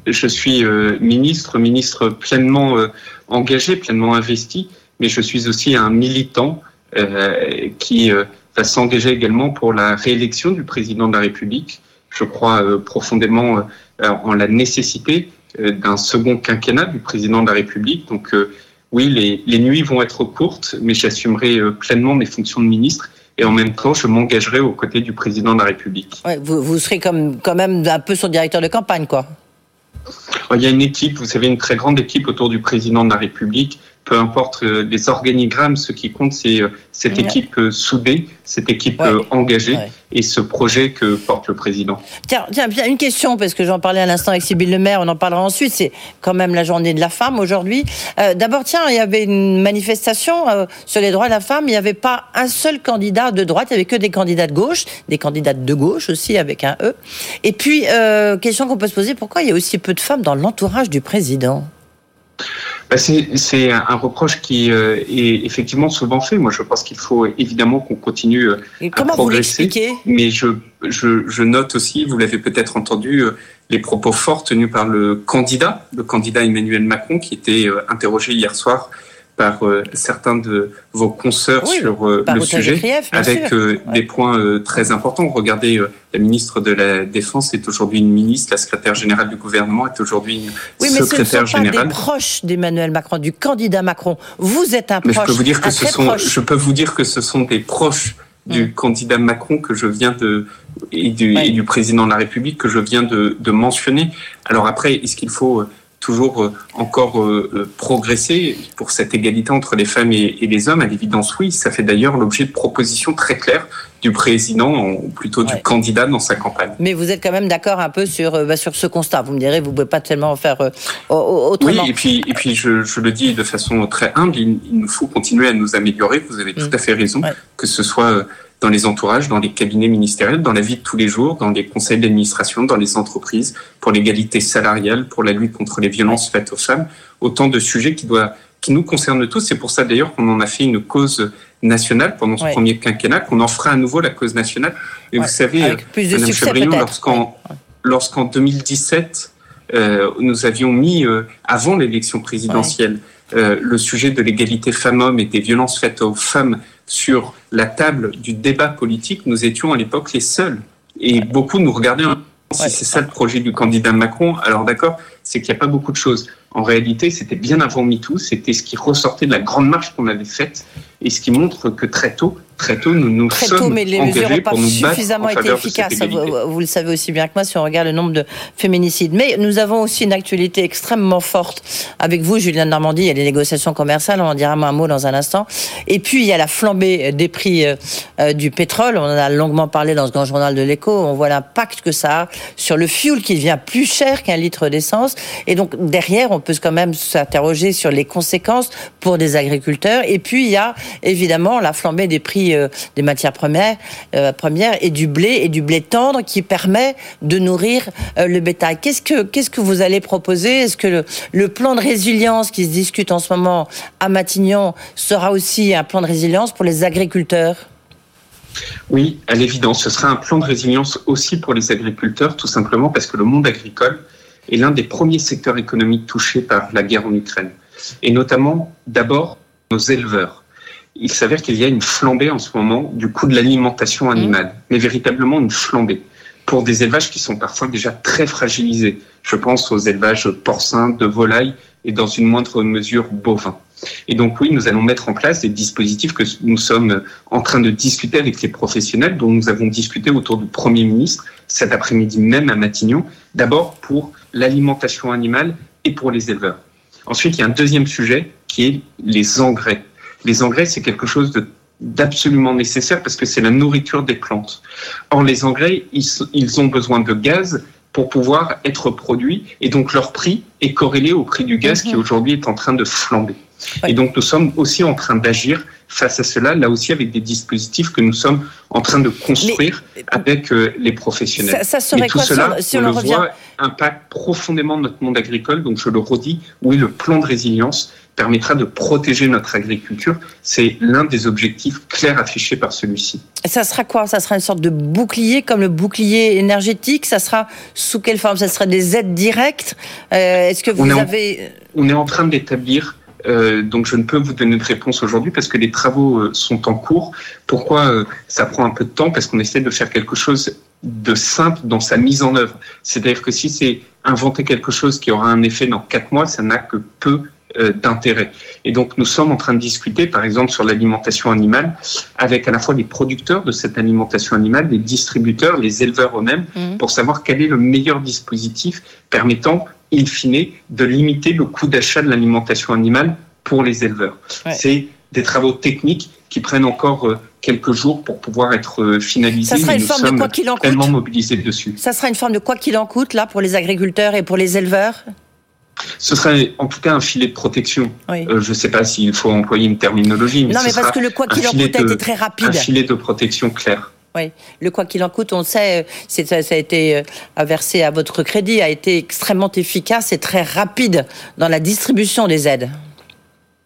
Speaker 6: je suis euh, ministre, ministre pleinement euh, engagé, pleinement investi, mais je suis aussi un militant euh, qui va s'engager également pour la réélection du président de la République. Je crois profondément en la nécessité d'un second quinquennat du président de la République. Donc oui, les, nuits vont être courtes, mais j'assumerai pleinement mes fonctions de ministre et en même temps, je m'engagerai aux côtés du président de la République.
Speaker 1: vous, vous serez comme, quand même un peu son directeur de campagne, quoi.
Speaker 6: Il y a une équipe, vous savez, une très grande équipe autour du président de la République. Peu importe euh, les organigrammes, ce qui compte, c'est euh, cette équipe euh, soudée, cette équipe engagée et ce projet que porte le président.
Speaker 1: Tiens, tiens une question, parce que j'en parlais à l'instant avec Sybille Le Maire, on en parlera ensuite, c'est quand même la journée de la femme aujourd'hui. D'abord, tiens, il y avait une manifestation sur les droits de la femme, il n'y avait pas un seul candidat de droite, il n'y avait que des candidats de gauche, des candidates de gauche aussi avec un E. Et puis, question qu'on peut se poser, pourquoi il y a aussi peu de femmes dans l'entourage du président?
Speaker 6: Bah, c'est un reproche qui euh, est effectivement souvent fait. Moi, je pense qu'il faut évidemment qu'on continue euh, à comment progresser. Vous mais je, je, je, note aussi, vous l'avez peut-être entendu, euh, les propos forts tenus par le candidat, le candidat Emmanuel Macron, qui était interrogé hier soir par euh, certains de vos consoeurs sur euh, le sujet, avec euh, des points très importants. Regardez, la ministre de la Défense est aujourd'hui une ministre, la secrétaire générale du gouvernement est aujourd'hui une
Speaker 1: oui,
Speaker 6: mais secrétaire
Speaker 1: ce ne sont pas des proches d'Emmanuel Macron, du candidat Macron. Vous êtes un mais
Speaker 6: je peux vous dire que ce sont, je peux vous dire que ce sont des proches du hum. candidat Macron que je viens de et du, et du, président de la République que je viens de, de mentionner. Alors après, est-ce qu'il faut toujours euh, encore euh, euh, progresser pour cette égalité entre les femmes et, les hommes À l'évidence, oui. Ça fait d'ailleurs l'objet de propositions très claires du président, ou plutôt du candidat dans sa campagne.
Speaker 1: Mais vous êtes quand même d'accord un peu sur, bah, sur ce constat. Vous me direz, vous ne pouvez pas tellement faire autrement.
Speaker 6: Oui, et puis, et puis je, je, le dis de façon très humble, il, nous faut continuer à nous améliorer. Vous avez tout mm. à fait raison, que ce soit dans les entourages, dans les cabinets ministériels, dans la vie de tous les jours, dans les conseils d'administration, dans les entreprises, pour l'égalité salariale, pour la lutte contre les violences faites aux femmes, autant de sujets qui doivent qui nous concernent tous. C'est pour ça d'ailleurs qu'on en a fait une cause nationale pendant ce premier quinquennat, qu'on en fera à nouveau la cause nationale. Et vous savez, Madame Chevrillon, lorsqu'en lorsqu'en 2017, euh, nous avions mis, euh, avant l'élection présidentielle, euh, le sujet de l'égalité femmes-hommes et des violences faites aux femmes sur la table du débat politique, nous étions à l'époque les seuls. Et beaucoup nous regardaient si c'est ça le projet du candidat Macron, alors d'accord, c'est qu'il n'y a pas beaucoup de choses. En réalité, c'était bien avant MeToo, c'était ce qui ressortait de la grande marche qu'on avait faite et ce qui montre que très tôt, très tôt, nous nous très sommes tôt, mais les mesures n'ont pas suffisamment été efficaces.
Speaker 1: Vous, le savez aussi bien que moi si on regarde le nombre de féminicides. Mais nous avons aussi une actualité extrêmement forte avec vous, Julien Normandie. Il y a les négociations commerciales, on en dira un mot dans un instant. Et puis il y a la flambée des prix euh, euh, du pétrole. On en a longuement parlé dans ce grand journal de l'écho. On voit l'impact que ça a sur le fuel qui devient plus cher qu'un litre d'essence. Et donc derrière, on peut quand même s'interroger sur les conséquences pour des agriculteurs. Et puis il y a évidemment la flambée des prix euh, des matières premières, euh, premières et du blé et du blé tendre qui permet de nourrir euh, le bétail. Qu'est-ce que qu'est-ce que vous allez proposer? Est-ce que le, le, plan de résilience qui se discute en ce moment à Matignon sera aussi un plan de résilience pour les agriculteurs?
Speaker 6: Oui, à l'évidence, ce sera un plan de résilience aussi pour les agriculteurs, tout simplement parce que le monde agricole est l'un des premiers secteurs économiques touchés par la guerre en Ukraine, et notamment d'abord nos éleveurs il s'avère qu'il y a une flambée en ce moment du coût de l'alimentation mmh. animale, mais véritablement une flambée pour des élevages qui sont parfois déjà très fragilisés. Je pense aux élevages porcins, de volailles et dans une moindre mesure bovins. Et donc oui, nous allons mettre en place des dispositifs que nous sommes en train de discuter avec les professionnels, dont nous avons discuté autour du Premier ministre cet après-midi même à Matignon, d'abord pour l'alimentation animale et pour les éleveurs. Ensuite, il y a un deuxième sujet qui est les engrais les engrais, c'est quelque chose d'absolument nécessaire parce que c'est la nourriture des plantes. Or, les engrais, ils, ont besoin de gaz pour pouvoir être produits et donc leur prix est corrélé au prix du gaz qui mhm. aujourd'hui est en train de flamber. Et donc nous sommes aussi en train d'agir face à cela, là aussi avec des dispositifs que nous sommes en train de construire avec euh, les professionnels.
Speaker 1: Ça, serait
Speaker 6: tout
Speaker 1: quoi
Speaker 6: cela, si on, le voit, impacte profondément notre monde agricole. Donc je le redis, oui, le plan de résilience permettra de protéger notre agriculture. C'est l'un des objectifs clairs affichés par celui-ci.
Speaker 1: Ça sera quoi? Ça sera une sorte de bouclier comme le bouclier énergétique? Ça sera sous quelle forme? Ça sera des aides directes? Euh, Est-ce que vous avez...
Speaker 6: on est en train d'établir euh, donc je ne peux vous donner de réponse aujourd'hui parce que les travaux euh, sont en cours. Pourquoi ça prend un peu de temps? Parce qu'on essaie de faire quelque chose de simple dans sa mise en œuvre. C'est-à-dire que si c'est inventer quelque chose qui aura un effet dans quatre mois, ça n'a que peu euh, d'intérêt. Et donc nous sommes en train de discuter, par exemple, sur l'alimentation animale, avec à la fois les producteurs de cette alimentation animale, les distributeurs, les éleveurs eux-mêmes, mmh. pour savoir quel est le meilleur dispositif permettant, in fine, de limiter le coût d'achat de l'alimentation animale pour les éleveurs. C'est des travaux techniques qui prennent encore euh, quelques jours pour pouvoir être euh, finalisés. Ça
Speaker 1: sera une forme de quoi qu'il en coûte?
Speaker 6: mobilisés dessus.
Speaker 1: Ça sera une forme de quoi qu'il en coûte là pour les agriculteurs et pour les éleveurs?
Speaker 6: Ce serait en tout cas un filet de protection. Euh, je ne sais pas s'il faut employer une terminologie.
Speaker 1: Mais non, mais parce que le quoi qu'il en coûte a été très rapide. Un
Speaker 6: filet de protection clair.
Speaker 1: Oui, le quoi qu'il en coûte, on le sait, ça, ça a été versé à votre crédit, a été extrêmement efficace et très rapide dans la distribution des aides.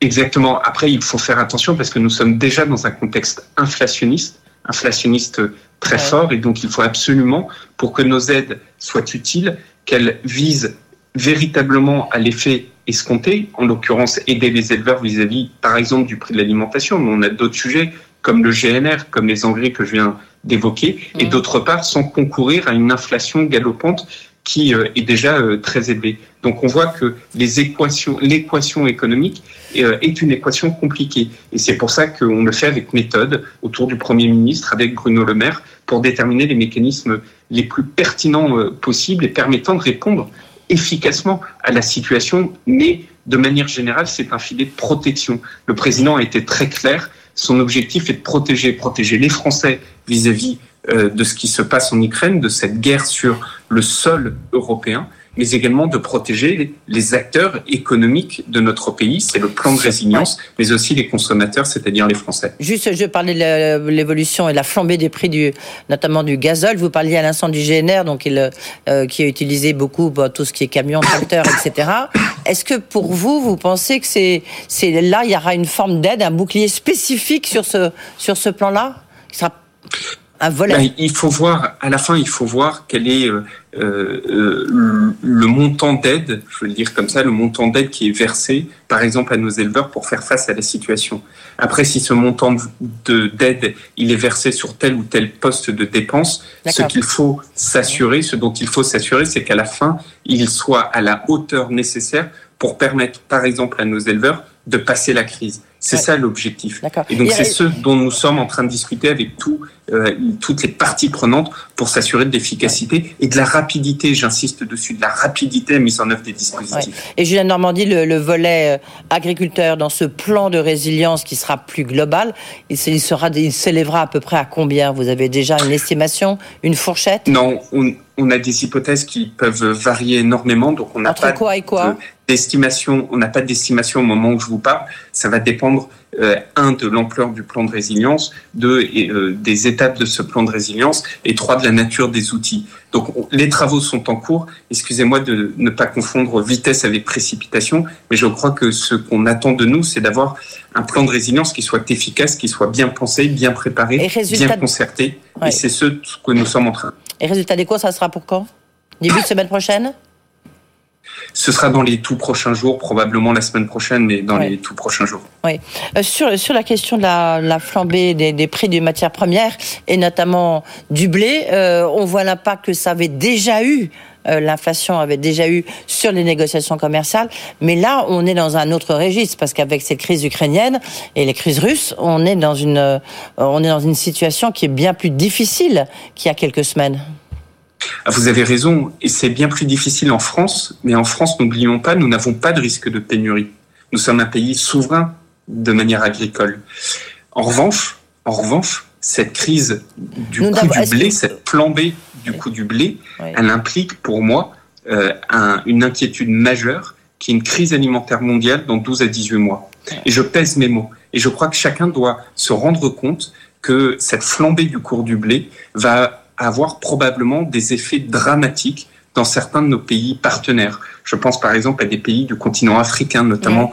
Speaker 6: Exactement. Après, il faut faire attention parce que nous sommes déjà dans un contexte inflationniste, inflationniste très fort, et donc il faut absolument, pour que nos aides soient utiles, qu'elles visent véritablement à l'effet escompté, en l'occurrence aider les éleveurs vis-à-vis, par exemple, du prix de l'alimentation, mais on a d'autres sujets comme le GNR, comme les engrais que je viens d'évoquer, et mmh. d'autre part, sans concourir à une inflation galopante qui euh, est déjà euh, très élevé. Donc on voit que les équations, l'équation économique euh, est une équation compliquée. Et c'est pour ça qu'on le fait avec méthode autour du Premier ministre, avec Bruno Le Maire, pour déterminer les mécanismes les plus pertinents possibles et permettant de répondre efficacement à la situation, mais de manière générale, c'est un filet de protection. Le président a été très clair. Son objectif est de protéger, protéger les Français vis-à-vis euh, de ce qui se passe en Ukraine, de cette guerre sur le sol européen, mais également de protéger les acteurs économiques de notre pays. C'est le plan de résilience, mais aussi les consommateurs, c'est-à-dire les Français.
Speaker 1: Juste, je parlais de l'évolution et la flambée des prix, du, notamment du gazole. Vous parliez à l'instant du GNR, donc il, euh, qui a utilisé beaucoup bah, tout ce qui est camion, tracteur, etc. Est-ce que pour vous, vous pensez que c'est là, il y aura une forme d'aide, un bouclier spécifique sur ce, sur ce plan-là?
Speaker 6: Ben, il faut voir, à la fin, il faut voir quel est euh, euh, le montant d'aide, je veux le dire comme ça, le montant d'aide qui est versé, par exemple, à nos éleveurs pour faire face à la situation. Après, si ce montant d'aide, il est versé sur tel ou tel poste de dépense, ce qu'il faut s'assurer, ce dont il faut s'assurer, c'est qu'à la fin, il soit à la hauteur nécessaire pour permettre, par exemple, à nos éleveurs de passer la crise. C'est ça l'objectif. Et donc c'est ce dont nous sommes en train de discuter avec tout, euh, toutes les parties prenantes pour s'assurer de l'efficacité et de la rapidité, j'insiste dessus, de la rapidité à mise en œuvre des dispositifs.
Speaker 1: Et Julien Normandie, le, volet euh, agriculteur dans ce plan de résilience qui sera plus global, il, s'élèvera à peu près à combien? Vous avez déjà une estimation, une fourchette?
Speaker 6: Non, on, a des hypothèses qui peuvent varier énormément, donc on n'a
Speaker 1: pas quoi et quoi
Speaker 6: d'estimation. On n'a pas d'estimation au moment où je vous parle. Ça va dépendre euh, un, de l'ampleur du plan de résilience, deux, et, euh, des étapes de ce plan de résilience, et trois, de la nature des outils. Donc les travaux sont en cours. Excusez-moi de ne pas confondre vitesse avec précipitation, mais je crois que ce qu'on attend de nous, c'est d'avoir un plan de résilience qui soit efficace, qui soit bien pensé, bien préparé, bien concerté. Et c'est ce que nous sommes en train.
Speaker 1: Et résultat des cours, ça sera pour quand? Début de semaine prochaine?
Speaker 6: Ce sera dans les tout prochains jours, probablement la semaine prochaine, mais dans les tout prochains jours.
Speaker 1: Oui. Euh, sur, sur la question de la, flambée des, prix des matières premières, et notamment du blé, euh, on voit l'impact que ça avait déjà eu l'inflation avait déjà eu sur les négociations commerciales. Mais là, on est dans un autre registre parce qu'avec cette crise ukrainienne et les crises russes, on est dans une, on est dans une situation qui est bien plus difficile qu'il y a quelques semaines.
Speaker 6: Ah, vous avez raison, et c'est bien plus difficile en France, mais en France, n'oublions pas, nous n'avons pas de risque de pénurie. Nous sommes un pays souverain de manière agricole. En revanche, en revanche, cette crise du coût du blé, cette flambée du coût du blé, elle implique pour moi euh, une inquiétude majeure qui est une crise alimentaire mondiale dans 12 à 18 mois. Et je pèse mes mots. Et je crois que chacun doit se rendre compte que cette flambée du cours du blé va avoir probablement des effets dramatiques dans certains de nos pays partenaires. Je pense par exemple à des pays du continent africain, notamment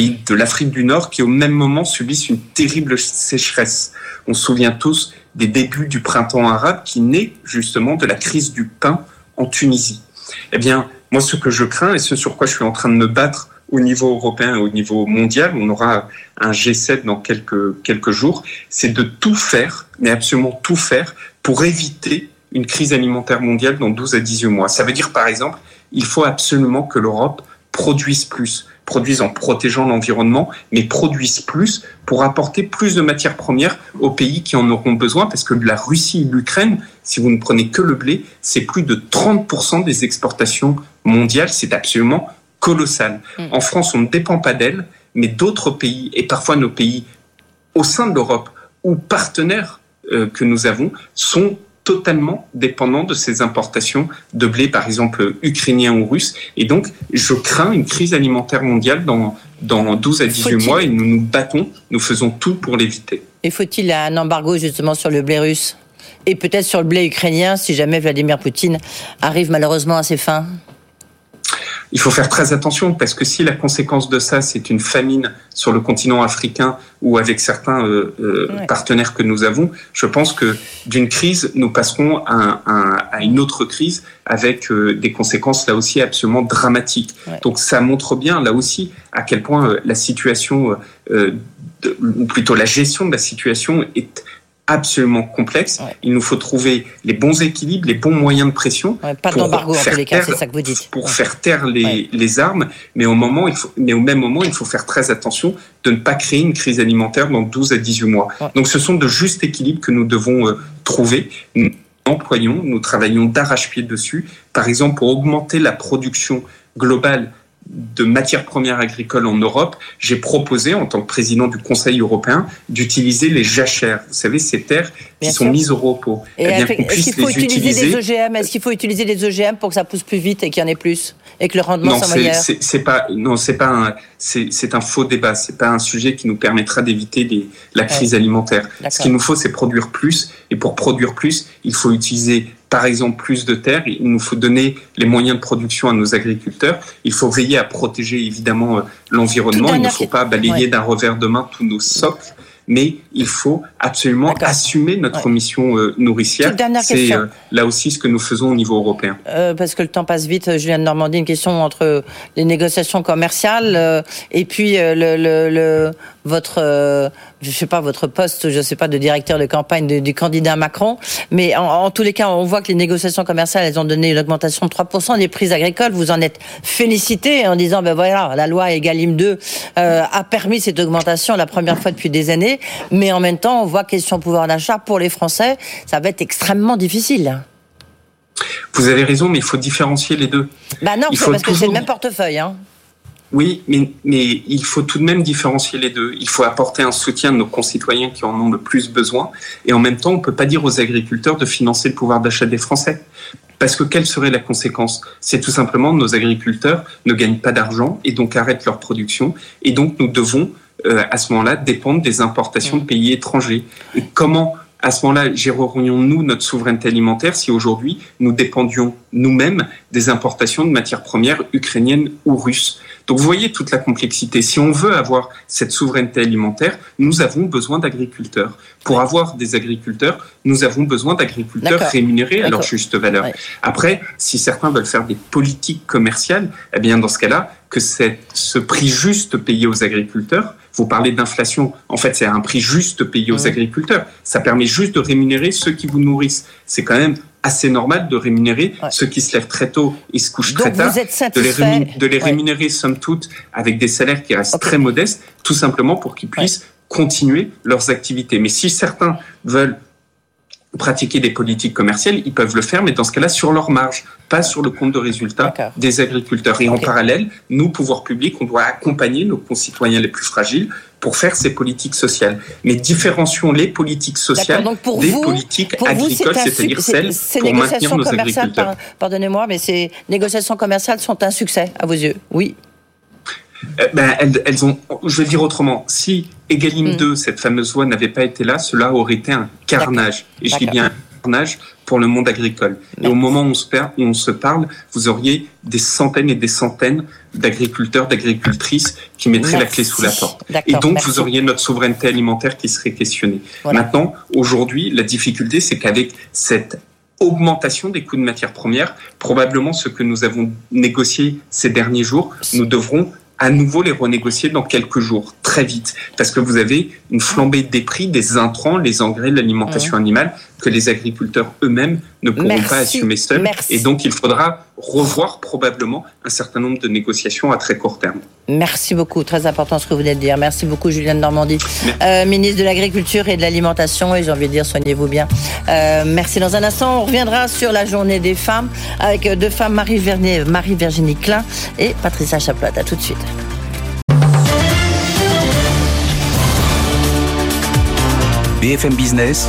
Speaker 6: de l'Afrique du Nord, qui au même moment subissent une terrible sécheresse. On se souvient tous des débuts du printemps arabe qui naît justement de la crise du pain en Tunisie. Eh bien, moi, ce que je crains et ce sur quoi je suis en train de me battre au niveau européen et au niveau mondial, on aura un G7 dans quelques, jours, c'est de tout faire, mais absolument tout faire, pour éviter une crise alimentaire mondiale dans 12 à 18 mois. Ça veut dire, par exemple, il faut absolument que l'Europe produise plus, produise en protégeant l'environnement, mais produise plus pour apporter plus de matières premières aux pays qui en auront besoin, parce que la Russie et l'Ukraine, si vous ne prenez que le blé, c'est plus de 30% des exportations mondiales, c'est absolument colossal. Mm. En France, on ne dépend pas d'elle, mais d'autres pays, et parfois nos pays au sein de l'Europe, ou partenaires euh, que nous avons, sont totalement dépendants de ces importations de blé, par exemple ukrainien ou russe. Et donc, je crains une crise alimentaire mondiale dans, dans 12 à 18 mois et nous nous battons, nous faisons tout pour l'éviter.
Speaker 1: Et faut-il un embargo justement sur le blé russe? Et peut-être sur le blé ukrainien si jamais Vladimir Poutine arrive malheureusement à ses fins?
Speaker 6: Il faut faire très attention parce que si la conséquence de ça, c'est une famine sur le continent africain ou avec certains euh, euh, partenaires que nous avons, je pense que d'une crise, nous passerons à, à, une autre crise avec euh, des conséquences là aussi absolument dramatiques. Donc ça montre bien là aussi à quel point la situation, ou plutôt la gestion de la situation est absolument complexe. Il nous faut trouver les bons équilibres, les bons moyens de pression
Speaker 1: pas pour, faire, taire, ça que vous dites.
Speaker 6: pour faire taire les, les, armes, mais au, moment, il faut, mais au même moment, il faut faire très attention de ne pas créer une crise alimentaire dans 12 à 18 mois. Donc ce sont de justes équilibres que nous devons euh, trouver. employons, nous travaillons d'arrache-pied dessus, par exemple pour augmenter la production globale de matières premières agricoles en Europe, j'ai proposé, en tant que président du Conseil européen, d'utiliser les jachères. Vous savez, ces terres qui sont mises au repos.
Speaker 1: Et eh est-ce qu'il faut utiliser les OGM Est-ce qu'il faut utiliser les OGM pour que ça pousse plus vite et qu'il y en ait plus et que le rendement soit meilleur?
Speaker 6: c'est pas non, c'est pas un c'est un faux débat. C'est pas un sujet qui nous permettra d'éviter la crise alimentaire. Ce qu'il nous faut, c'est produire plus. Et pour produire plus, il faut utiliser par exemple plus de terres, il nous faut donner les moyens de production à nos agriculteurs, il faut veiller à protéger évidemment euh, l'environnement, il ne faut pas balayer d'un revers de main tous nos socles mais il faut absolument assumer notre mission euh, nourricière. C'est euh, là aussi ce que nous faisons au niveau européen.
Speaker 1: parce que le temps passe vite, Julien de Normandie, une question entre les négociations commerciales et puis le, le, votre je sais pas votre poste, je sais pas de directeur de campagne du candidat Macron, mais en, tous les cas, on voit que les négociations commerciales, elles ont donné une augmentation de 3% des prix agricoles. Vous en êtes félicité en disant ben voilà, la loi Egalim 2 euh, a permis cette augmentation la première fois depuis des années, mais en même temps, on voit question pouvoir d'achat pour les Français, ça va être extrêmement difficile.
Speaker 6: Vous avez raison, mais il faut différencier les deux.
Speaker 1: Bah non, parce que c'est le même portefeuille. Hein.
Speaker 6: Oui, mais, mais il faut tout de même différencier les deux. Il faut apporter un soutien à nos concitoyens qui en ont le plus besoin. Et en même temps, on ne peut pas dire aux agriculteurs de financer le pouvoir d'achat des Français. Parce que quelle serait la conséquence? C'est tout simplement nos agriculteurs ne gagnent pas d'argent et donc arrêtent leur production. Et donc nous devons, euh, à ce moment-là, dépendre des importations de pays étrangers. Et comment à ce moment-là, gérerions-nous notre souveraineté alimentaire si aujourd'hui nous dépendions nous-mêmes des importations de matières premières ukrainiennes ou russes? Donc vous voyez toute la complexité. Si on veut avoir cette souveraineté alimentaire, nous avons besoin d'agriculteurs. Pour avoir des agriculteurs, nous avons besoin d'agriculteurs rémunérés à leur juste valeur. Après, si certains veulent faire des politiques commerciales, eh bien dans ce cas-là, que ce prix juste payé aux agriculteurs vous parlez d'inflation. En fait, c'est un prix juste payé aux agriculteurs. Ça permet juste de rémunérer ceux qui vous nourrissent. C'est quand même assez normal de rémunérer ceux qui se lèvent très tôt et se couchent très tard, de les, rémunérer, de les rémunérer somme toute avec des salaires qui restent très modestes, tout simplement pour qu'ils puissent continuer leurs activités. Mais si certains veulent pratiquer des politiques commerciales, ils peuvent le faire, mais dans ce cas-là, sur leur marge, pas sur le compte de résultat des agriculteurs. Et en parallèle, nous, pouvoirs publics, on doit accompagner nos concitoyens les plus fragiles pour faire ces politiques sociales. Mais différencions les politiques sociales des politiques agricoles, c'est-à-dire celles pour maintenir nos agriculteurs.
Speaker 1: Pardonnez-moi, mais ces négociations commerciales sont un succès à vos yeux, oui
Speaker 6: euh, ben, elles, ont, je vais dire autrement, si Egalim 2, hmm. cette fameuse loi, n'avait pas été là, cela aurait été un carnage. Et je dis bien un carnage pour le monde agricole. Et au moment où on, se où on se parle, vous auriez des centaines et des centaines d'agriculteurs, d'agricultrices qui mettraient la clé sous la porte. Et donc, vous auriez notre souveraineté alimentaire qui serait questionnée. Maintenant, aujourd'hui, la difficulté, c'est qu'avec cette augmentation des coûts de matières premières, probablement ce que nous avons négocié ces derniers jours, nous devrons à nouveau les renégocier dans quelques jours, très vite, parce que vous avez une flambée des prix des intrants, les engrais, l'alimentation mmh. animale, que les agriculteurs eux-mêmes ne pourront pas assumer seuls. Et donc, il faudra revoir probablement un certain nombre de négociations à très court terme.
Speaker 1: Merci beaucoup, très important ce que vous venez de dire. Merci beaucoup, Juliane Normandie, euh, ministre de l'Agriculture et de l'Alimentation. Et j'ai envie de dire, soignez-vous bien. Euh, merci. Dans un instant, on reviendra sur la journée des femmes avec deux femmes, Marie-Virginie Klein et Patricia Chaplot. À tout de suite.
Speaker 3: BFM Business,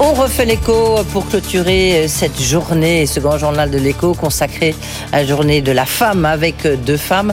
Speaker 1: On refait l'écho pour clôturer cette journée, ce grand journal de l'écho consacré à la journée de la femme avec deux femmes.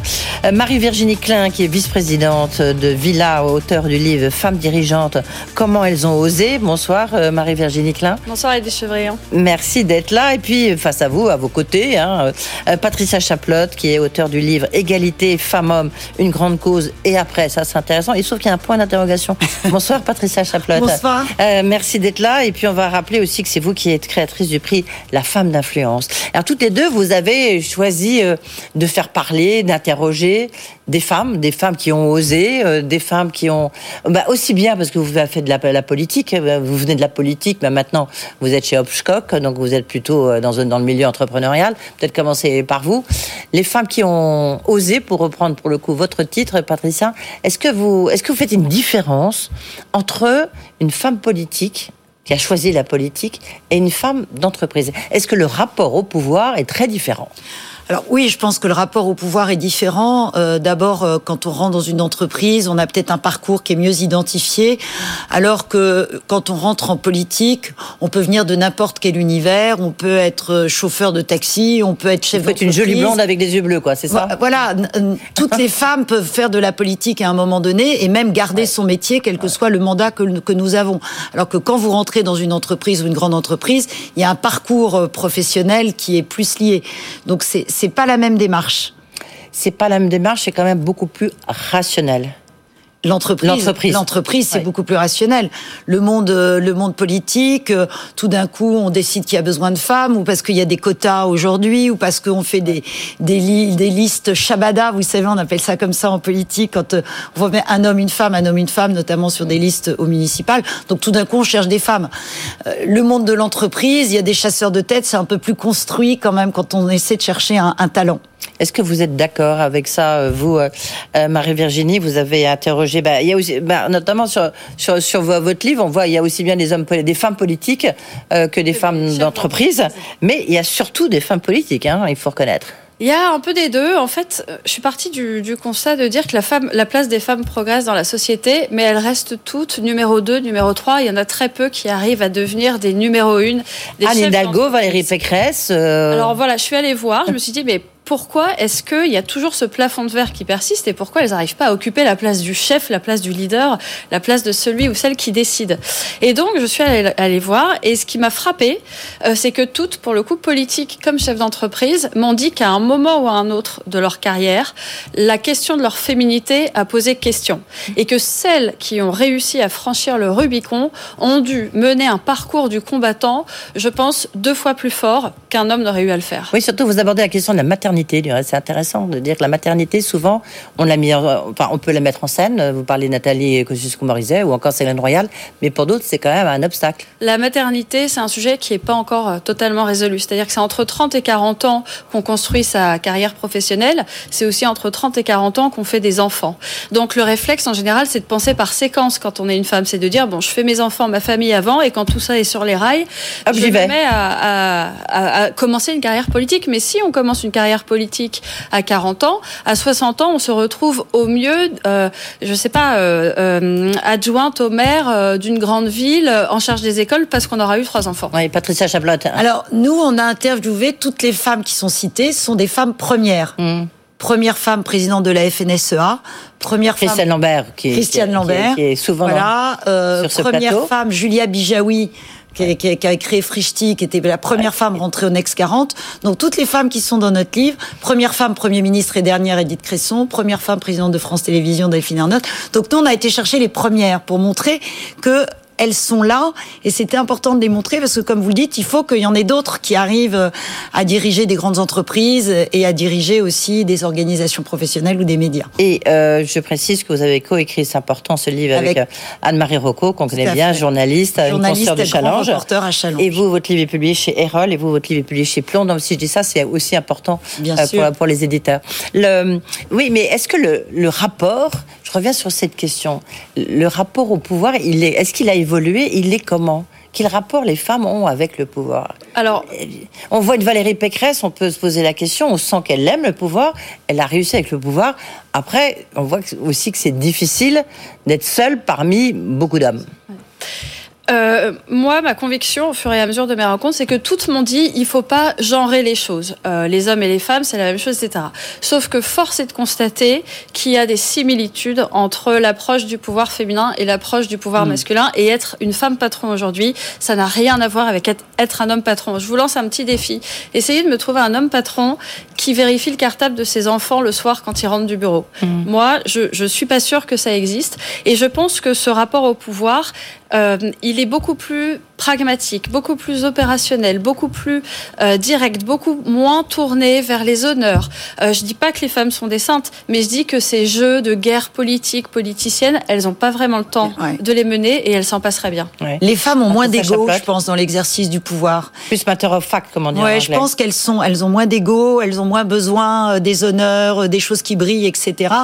Speaker 1: Marie-Virginie Klein, qui est vice-présidente de Villa, auteur du livre Femmes dirigeantes, comment elles ont osé. Bonsoir Marie-Virginie Klein.
Speaker 7: Bonsoir Edith Chevrillon.
Speaker 1: Merci d'être là. Et puis face à vous, à vos côtés, hein, euh, Patricia Chaplotte, qui est auteur du livre Égalité femmes-hommes, une grande cause et après. Ça c'est intéressant. Il se trouve qu'il y a un point d'interrogation. Bonsoir Patricia Chaplotte.
Speaker 7: Bonsoir.
Speaker 1: Euh, merci d'être là. Et puis on va rappeler aussi que c'est vous qui êtes créatrice du prix La femme d'influence. Alors toutes les deux, vous avez choisi euh, de faire parler, d'interroger des femmes, des femmes qui ont osé, euh, des femmes qui ont bah, aussi bien parce que vous avez fait de la, politique, euh, vous venez de la politique, mais maintenant vous êtes chez Hopscock, donc vous êtes plutôt dans, dans le milieu entrepreneurial. Peut-être commencer par vous. Les femmes qui ont osé, pour reprendre pour le coup votre titre, Patricia, est-ce que vous est-ce que vous faites une différence entre une femme politique qui a choisi la politique et une femme d'entreprise. Est-ce que le rapport au pouvoir est très différent?
Speaker 7: Alors oui, je pense que le rapport au pouvoir est différent. Euh, D'abord, euh, quand on rentre dans une entreprise, on a peut-être un parcours qui est mieux identifié, alors que quand on rentre en politique, on peut venir de n'importe quel univers, on peut être chauffeur de taxi, on peut être chef d'entreprise.
Speaker 1: une jolie blonde avec des yeux bleus, quoi, c'est ça?
Speaker 7: Voilà, toutes les femmes peuvent faire de la politique à un moment donné et même garder son métier, quel que soit le mandat que, que nous avons. Alors que quand vous rentrez dans une entreprise ou une grande entreprise, il y a un parcours euh, professionnel qui est plus lié. Donc c'est c'est pas la même démarche.
Speaker 1: C'est pas la même démarche, c'est quand même beaucoup plus rationnel.
Speaker 7: L'entreprise, l'entreprise, c'est beaucoup plus rationnel. Le monde, euh, le monde politique, euh, tout d'un coup, on décide qu'il y a besoin de femmes, ou parce qu'il y a des quotas aujourd'hui, ou parce qu'on fait des des, des listes Shabada, vous savez, on appelle ça comme ça en politique, quand euh, on met un homme, une femme, un homme, une femme, notamment sur des listes au municipal. Donc tout d'un coup, on cherche des femmes. Le monde de l'entreprise, il y a des chasseurs de tête, c'est un peu plus construit quand même quand on essaie de chercher un, un talent.
Speaker 1: Est-ce que vous êtes d'accord avec ça, euh, vous, euh, euh, Marie-Virginie? Vous avez interrogé, bah, il y a aussi, bah, notamment sur, sur, sur, votre livre, on voit il y a aussi bien des hommes, des femmes politiques que des femmes d'entreprise, mais il y a surtout des femmes politiques, hein, il faut reconnaître.
Speaker 8: Il y a un peu des deux. En fait, je suis partie du, du, constat de dire que la, femme, la place des femmes progresse dans la société, mais elles restent toutes numéro 2, numéro 3. Il y en a très peu qui arrivent à devenir des numéro 1.
Speaker 1: Des Anne Hidalgo, Valérie Pécresse.
Speaker 8: Alors voilà, je suis allée voir, je me suis dit, mais pourquoi est-ce qu'il y a toujours ce plafond de verre qui persiste et pourquoi elles n'arrivent pas à occuper la place du chef, la place du leader, la place de celui ou celle qui décide? Et donc, je suis allée, voir et ce qui m'a frappé, euh, c'est que toutes, pour le coup, politiques comme chefs d'entreprise, m'ont dit qu'à un moment ou à un autre de leur carrière, la question de leur féminité a posé question. Et que celles qui ont réussi à franchir le Rubicon ont dû mener un parcours du combattant, je pense, deux fois plus fort qu'un homme n'aurait eu à le faire.
Speaker 1: Oui, surtout, vous abordez la question de la maternité c'est intéressant de dire que la maternité, souvent, on l'a mis, enfin, on peut la mettre en scène. Vous parlez de Nathalie Kosciusko-Morizet ou encore Céline Royal, mais pour d'autres, c'est quand même un obstacle.
Speaker 8: La maternité, c'est un sujet qui n'est pas encore euh, totalement résolu. C'est-à-dire que c'est entre 30 et 40 ans qu'on construit sa carrière professionnelle. C'est aussi entre 30 et 40 ans qu'on fait des enfants. Donc le réflexe, en général, c'est de penser par séquence quand on est une femme. C'est de dire, bon, je fais mes enfants, ma famille avant, et quand tout ça est sur les rails, je me mets à, à commencer une carrière politique. Mais si on commence une carrière politique à 40 ans. À 60 ans, on se retrouve au mieux, euh, je sais pas, euh, euh, adjointe au maire euh, d'une grande ville en charge des écoles parce qu'on aura eu trois enfants.
Speaker 1: Oui, Patricia Chablotte.
Speaker 7: Alors, nous, on a interviewé toutes les femmes qui sont citées, sont des femmes premières. Hmm. première femme présidente de la FNSEA, première
Speaker 1: Christiane femme Lambert, qui,
Speaker 7: Christiane Lambert,
Speaker 1: qui, est, souvent voilà,
Speaker 7: euh, sur ce première femme Julia Bijawi, qui, a créé Frischti, qui était la première femme rentrée au Next 40. Donc toutes les femmes qui sont dans notre livre, première femme Premier ministre et dernière Edith Cresson, première femme présidente de France Télévisions Delphine Arnott. Donc nous, on a été chercher les premières pour montrer que elles sont là et c'était important de les montrer parce que comme vous le dites, il faut qu'il y en ait d'autres qui arrivent euh, à diriger des grandes entreprises et à diriger aussi des organisations professionnelles ou des médias.
Speaker 1: Et euh, je précise que vous avez coécrit, c'est important, ce livre avec, euh, Anne-Marie Rocco, qu'on connaît bien, journaliste, journaliste de Challenge.
Speaker 7: à Challenge.
Speaker 1: Et vous, votre livre est publié chez Erol et vous, votre livre est publié chez Plon. Donc si je dis ça, c'est aussi important bien pour, pour, les éditeurs. Le, oui, mais est-ce que le, le rapport, je reviens sur cette question, le rapport au pouvoir, il est, est-ce qu'il a évolué? Il est comment? Quel rapport les femmes ont avec le pouvoir? Alors, on voit une Valérie Pécresse, on peut se poser la question, on sent qu'elle aime le pouvoir, elle a réussi avec le pouvoir. Après, on voit aussi que c'est difficile d'être seule parmi beaucoup d'hommes.
Speaker 8: Euh, moi, ma conviction au fur et à mesure de mes rencontres, c'est que toutes m'ont dit il faut pas genrer les choses. Euh, les hommes et les femmes, c'est la même chose, etc. Sauf que force est de constater qu'il y a des similitudes entre l'approche du pouvoir féminin et l'approche du pouvoir mm. masculin. Et être une femme patron aujourd'hui, ça n'a rien à voir avec être un homme patron. Je vous lance un petit défi. Essayez de me trouver un homme patron qui vérifie le cartable de ses enfants le soir quand ils rentrent du bureau. Mm. Moi, je, je suis pas sûre que ça existe. Et je pense que ce rapport au pouvoir euh, il est beaucoup plus pragmatique, beaucoup plus opérationnel, beaucoup plus euh, direct, beaucoup moins tourné vers les honneurs. Euh, je dis pas que les femmes sont des saintes, mais je dis que ces jeux de guerre politique, politicienne, elles n'ont pas vraiment le temps de les mener et elles s'en passeraient bien.
Speaker 7: Les femmes ont moins d'ego, je pense, dans l'exercice du pouvoir.
Speaker 1: Plus matter of fact, comment dire.
Speaker 7: Ouais, je pense qu'elles sont, elles ont moins d'ego, elles ont moins besoin des honneurs, des choses qui brillent, etc.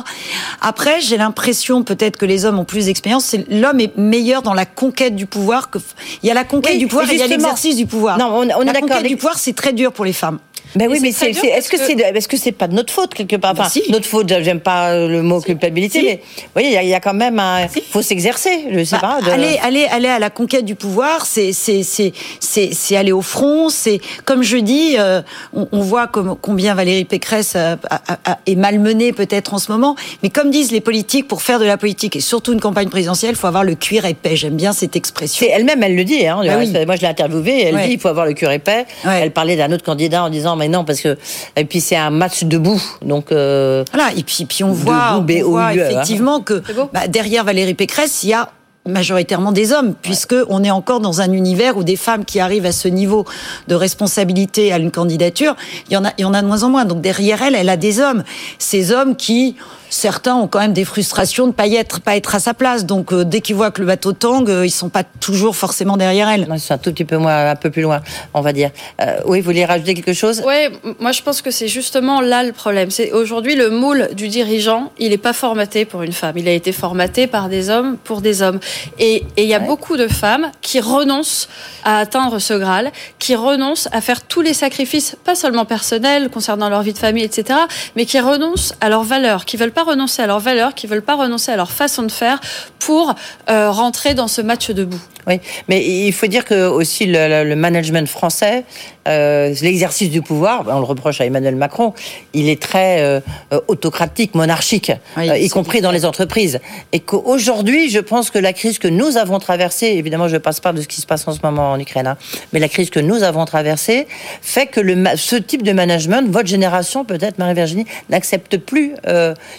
Speaker 7: Après, j'ai l'impression peut-être que les hommes ont plus d'expérience. L'homme est meilleur dans la conquête du pouvoir. Que... Il y a la conquête du pouvoir et il y a l'exercice du pouvoir. Non, on, on la conquête du pouvoir, c'est très dur pour les femmes.
Speaker 1: Ben oui, mais est-ce que, c'est, est-ce que c'est pas de notre faute quelque part? Enfin, si. Notre faute, j'aime pas le mot culpabilité, mais vous voyez, il y, a quand même un, faut s'exercer, je sais bah,
Speaker 7: pas. Aller, aller, aller à la conquête du pouvoir, c'est, c'est, c'est, c'est, aller au front. C'est comme je dis, euh, on, on, voit comme, combien Valérie Pécresse a, a, est malmenée peut-être en ce moment, mais comme disent les politiques, pour faire de la politique et surtout une campagne présidentielle, il faut avoir le cuir épais. J'aime bien cette expression.
Speaker 1: Elle-même, elle le dit. Hein, bah oui. Moi, je l'ai interviewée. Elle dit, il faut avoir le cuir épais. Elle parlait d'un autre candidat en disant mais non, parce que et puis c'est un match debout, donc
Speaker 7: euh, voilà. Et puis puis on voit, on voit hein. effectivement que bah, derrière Valérie Pécresse, il y a majoritairement des hommes, puisque on est encore dans un univers où des femmes qui arrivent à ce niveau de responsabilité à une candidature, il y en a, il y en a de moins en moins. Donc derrière elle, elle a des hommes. Ces hommes qui certains ont quand même des frustrations de ne pas être, pas être à sa place. Donc euh, dès qu'ils voient que le bateau tangue, euh, ils sont pas toujours forcément derrière elle.
Speaker 1: C'est un tout petit peu moins, un peu plus loin, on va dire. Euh, oui, vous voulez rajouter quelque chose?
Speaker 8: Oui, moi je pense que c'est justement là le problème. C'est aujourd'hui le moule du dirigeant, il n'est pas formaté pour une femme. Il a été formaté par des hommes pour des hommes. Et il y a beaucoup de femmes qui renoncent à atteindre ce Graal, qui renoncent à faire tous les sacrifices, pas seulement personnels concernant leur vie de famille, etc., mais qui renoncent à leurs valeurs, qui veulent pas renoncer à leurs valeurs, qui veulent pas renoncer à leur façon de faire pour euh, rentrer dans ce match debout.
Speaker 1: Oui, mais il faut dire que aussi le, management français, euh, l'exercice du pouvoir, on le reproche à Emmanuel Macron, il est très euh, autocratique, monarchique, y compris dans les entreprises. Et qu'aujourd'hui, je pense que la crise que nous avons traversée, évidemment, je ne passe pas de ce qui se passe en ce moment en Ukraine, hein, mais la crise que nous avons traversée fait que le, ce type de management, votre génération, peut-être Marie-Virginie, n'accepte plus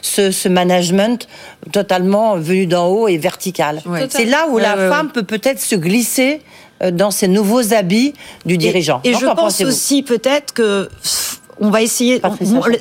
Speaker 1: ce, management totalement venu d'en haut et vertical. C'est là où la femme peut peut-être se glisser euh, dans ces nouveaux habits du dirigeant.
Speaker 7: Et, je pense aussi peut-être que on va essayer.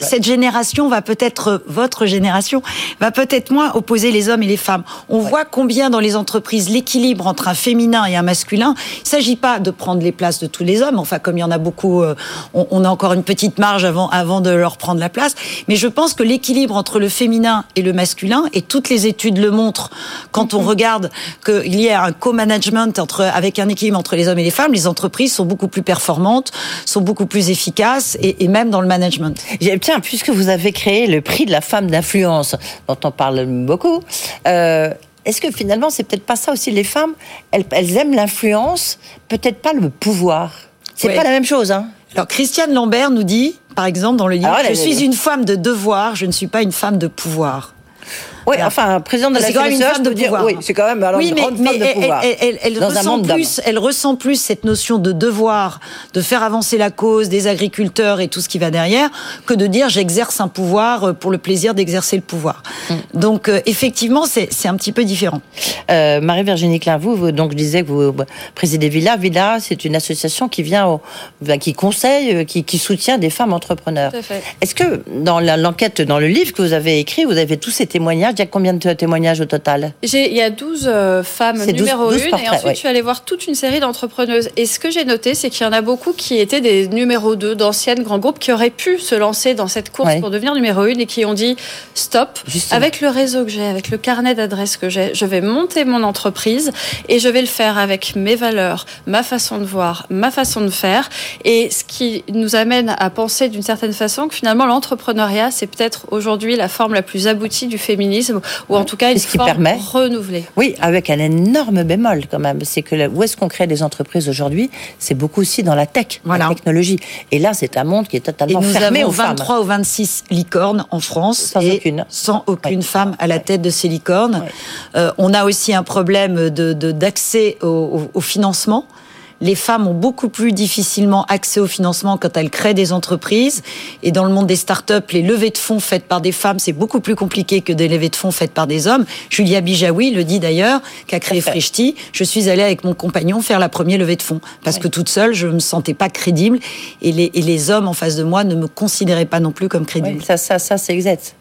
Speaker 7: cette génération va peut-être, votre génération, va peut-être moins opposer les hommes et les femmes. On voit combien dans les entreprises l'équilibre entre un féminin et un masculin. Il ne s'agit pas de prendre les places de tous les hommes. Enfin, comme il y en a beaucoup, euh, on, a encore une petite marge avant, avant de leur prendre la place. Mais je pense que l'équilibre entre le féminin et le masculin, et toutes les études le montrent, quand on mhm. regarde qu'il y a un co-management entre, avec un équilibre entre les hommes et les femmes, les entreprises sont beaucoup plus performantes, sont beaucoup plus efficaces et, et même dans le management.
Speaker 1: Tiens, puisque vous avez créé le prix de la femme d'influence, dont on parle beaucoup, euh, est-ce que finalement, c'est peut-être pas ça aussi Les femmes, elles, aiment l'influence, peut-être pas le pouvoir? C'est pas la même chose, hein
Speaker 7: alors Christiane Lambert nous dit, par exemple, dans le livre, je suis une femme de devoir, je ne suis pas une femme de pouvoir.
Speaker 1: Oui, enfin, président de la
Speaker 7: quand même une femme de pouvoir.
Speaker 1: oui, c'est quand même alors,
Speaker 7: oui, mais, une grande de pouvoir. Elle, elle, ressent plus, elle ressent plus cette notion de devoir, de faire avancer la cause des agriculteurs et tout ce qui va derrière, que de dire j'exerce un pouvoir euh, pour le plaisir d'exercer le pouvoir. Mm. Donc, euh, effectivement, c'est un petit peu différent.
Speaker 1: Euh, Marie-Virginie Klein, vous, donc je disais que vous présidez Villa. Villa, c'est une association qui vient, au, qui conseille, qui, qui, soutient des femmes entrepreneurs. Est-ce que dans l'enquête, dans le livre que vous avez écrit, vous avez tous ces témoignages il y a combien de témoignages au total
Speaker 8: Il y a 12 euh, femmes numéro 1 et ensuite je suis allée voir toute une série d'entrepreneuses. Et ce que j'ai noté, c'est qu'il y en a beaucoup qui étaient des numéros 2 d'anciennes grands groupes qui auraient pu se lancer dans cette course pour devenir numéro 1 et qui ont dit stop, avec le réseau que j'ai, avec le carnet d'adresses que j'ai, je vais monter mon entreprise et je vais le faire avec mes valeurs, ma façon de voir, ma façon de faire. Et ce qui nous amène à penser d'une certaine façon que finalement l'entrepreneuriat, c'est peut-être aujourd'hui la forme la plus aboutie du féminisme ou en tout cas une ce qui permet renouvelée.
Speaker 1: Oui, avec un énorme bémol quand même, c'est que où est-ce qu'on crée des entreprises aujourd'hui C'est beaucoup aussi dans la tech, la technologie. Et là, c'est un monde qui est totalement fermé
Speaker 7: aux 23 ou 26 licornes en France
Speaker 1: sans aucune,
Speaker 7: sans aucune femme à la tête de ces licornes. Euh, on a aussi un problème de d'accès au, au financement les femmes ont beaucoup plus difficilement accès au financement quand elles créent des entreprises. Et dans le monde des startups, les levées de fonds faites par des femmes, c'est beaucoup plus compliqué que des levées de fonds faites par des hommes. Julia Bijawi le dit d'ailleurs, qui a créé Frishti. Je suis allée avec mon compagnon faire la première levée de fonds parce que toute seule, je me sentais pas crédible et les, et les hommes en face de moi ne me considéraient pas non plus comme crédible.
Speaker 1: ça, ça, ça, c'est exact.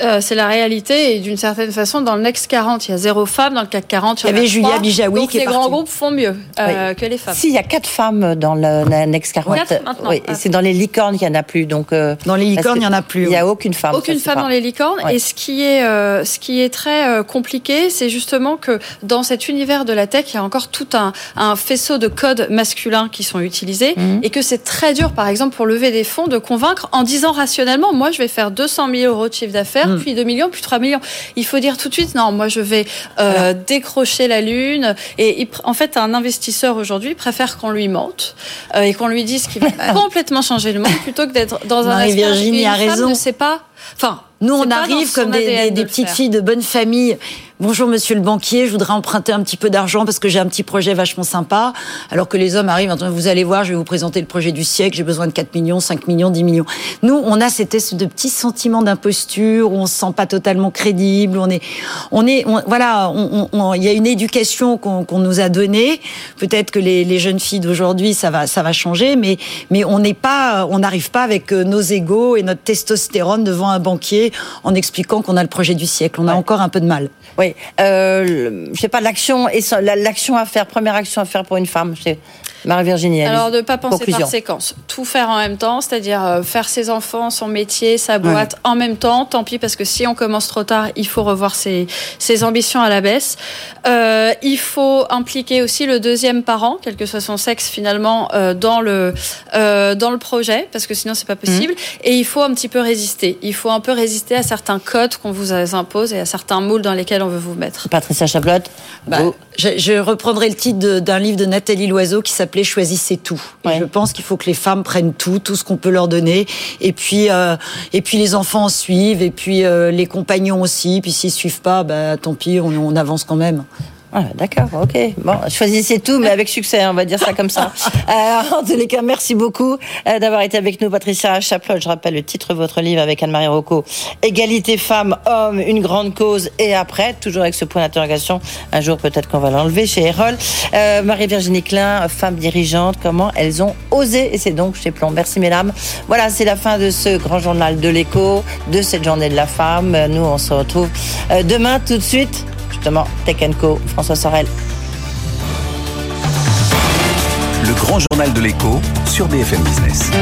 Speaker 8: Euh, c'est la réalité et d'une certaine façon dans le Next 40 il y a zéro femme. Dans le CAC 40
Speaker 7: il y, avait Julia Bijawi
Speaker 8: donc
Speaker 7: qui
Speaker 8: les grands groupes font mieux euh, que les femmes.
Speaker 1: Si il y a quatre femmes dans le Next 40 oui, ah. c'est dans les licornes qu'il n'y en a plus donc
Speaker 7: euh, dans les licornes il n'y en a plus
Speaker 1: il n'y a aucune femme
Speaker 8: aucune femme dans les licornes. Et ce qui est ce qui est très compliqué c'est justement que dans cet univers de la tech il y a encore tout un, un faisceau de codes masculins qui sont utilisés mhm. et que c'est très dur par exemple pour lever des fonds de convaincre en disant rationnellement moi je vais faire 200 000 euros de chiffre d'affaires, mm. puis 2 millions, puis 3 millions. Il faut dire tout de suite, non, moi je vais euh, décrocher la lune. Et en fait, un investisseur aujourd'hui préfère qu'on lui mente euh, et qu'on lui dise qu'il va complètement changer le monde plutôt que d'être dans un
Speaker 7: Virginie a raison.
Speaker 8: ne sait pas.
Speaker 7: Enfin, nous, on arrive comme des, des petites filles de bonne famille Bonjour monsieur le banquier, je voudrais emprunter un petit peu d'argent parce que j'ai un petit projet vachement sympa. Alors que les hommes arrivent, vous allez voir, je vais vous présenter le projet du siècle, j'ai besoin de 4 millions, 5 millions, 10 millions. Nous, on a espèce de petit sentiment d'imposture, où on se sent pas totalement crédible, on est, on est, voilà, il y a une éducation qu'on nous a donnée. Peut-être que les, les, jeunes filles d'aujourd'hui, ça va, ça va changer, mais, mais on n'est pas, on n'arrive pas avec euh, nos égaux et notre testostérone devant un banquier en expliquant qu'on a le projet du siècle. On a encore un peu de mal.
Speaker 1: Oui, euh, je sais pas, l'action, l'action à faire, première action à faire pour une femme, Marie-Virginie.
Speaker 8: Alors, de ne pas penser par séquence. Tout faire en même temps, c'est-à-dire euh, faire ses enfants, son métier, sa boîte en même temps. Tant pis, parce que si on commence trop tard, il faut revoir ses, ses ambitions à la baisse. Euh, il faut impliquer aussi le deuxième parent, quel que soit son sexe finalement, euh, dans, le, euh, dans le projet, parce que sinon, c'est pas possible. Mmh. Et il faut un petit peu résister. Il faut un peu résister à certains codes qu'on vous impose et à certains moules dans lesquels on veut vous mettre.
Speaker 1: Patricia Chablotte
Speaker 7: bah, je, je, reprendrai le titre d'un livre de Nathalie Loiseau qui s'appelle Choisissez tout. je pense qu'il faut que les femmes prennent tout, tout ce qu'on peut leur donner, et puis euh, et puis les enfants suivent, et puis euh, les compagnons aussi. Puis s'ils suivent pas, bah tant pis, on, on avance quand même.
Speaker 1: Ah, D'accord, ok. Bon, choisissez tout, mais avec succès, on va dire ça comme ça. euh, en tous les cas, merci beaucoup euh, d'avoir été avec nous, Patricia Chaplot. Je rappelle le titre de votre livre avec Anne-Marie Rocco. Égalité femmes-hommes, une grande cause et après, toujours avec ce point d'interrogation. Un jour, peut-être qu'on va l'enlever chez Erol. Euh, Marie-Virginie Klein, femme dirigeante, comment elles ont osé, et c'est donc chez Plomb. Merci, mesdames. Voilà, c'est la fin de ce grand journal de l'écho, de cette journée de la femme. Nous, on se retrouve demain tout de suite justement Tech Co, François Sorel.
Speaker 3: Le grand journal de l'écho sur BFM Business.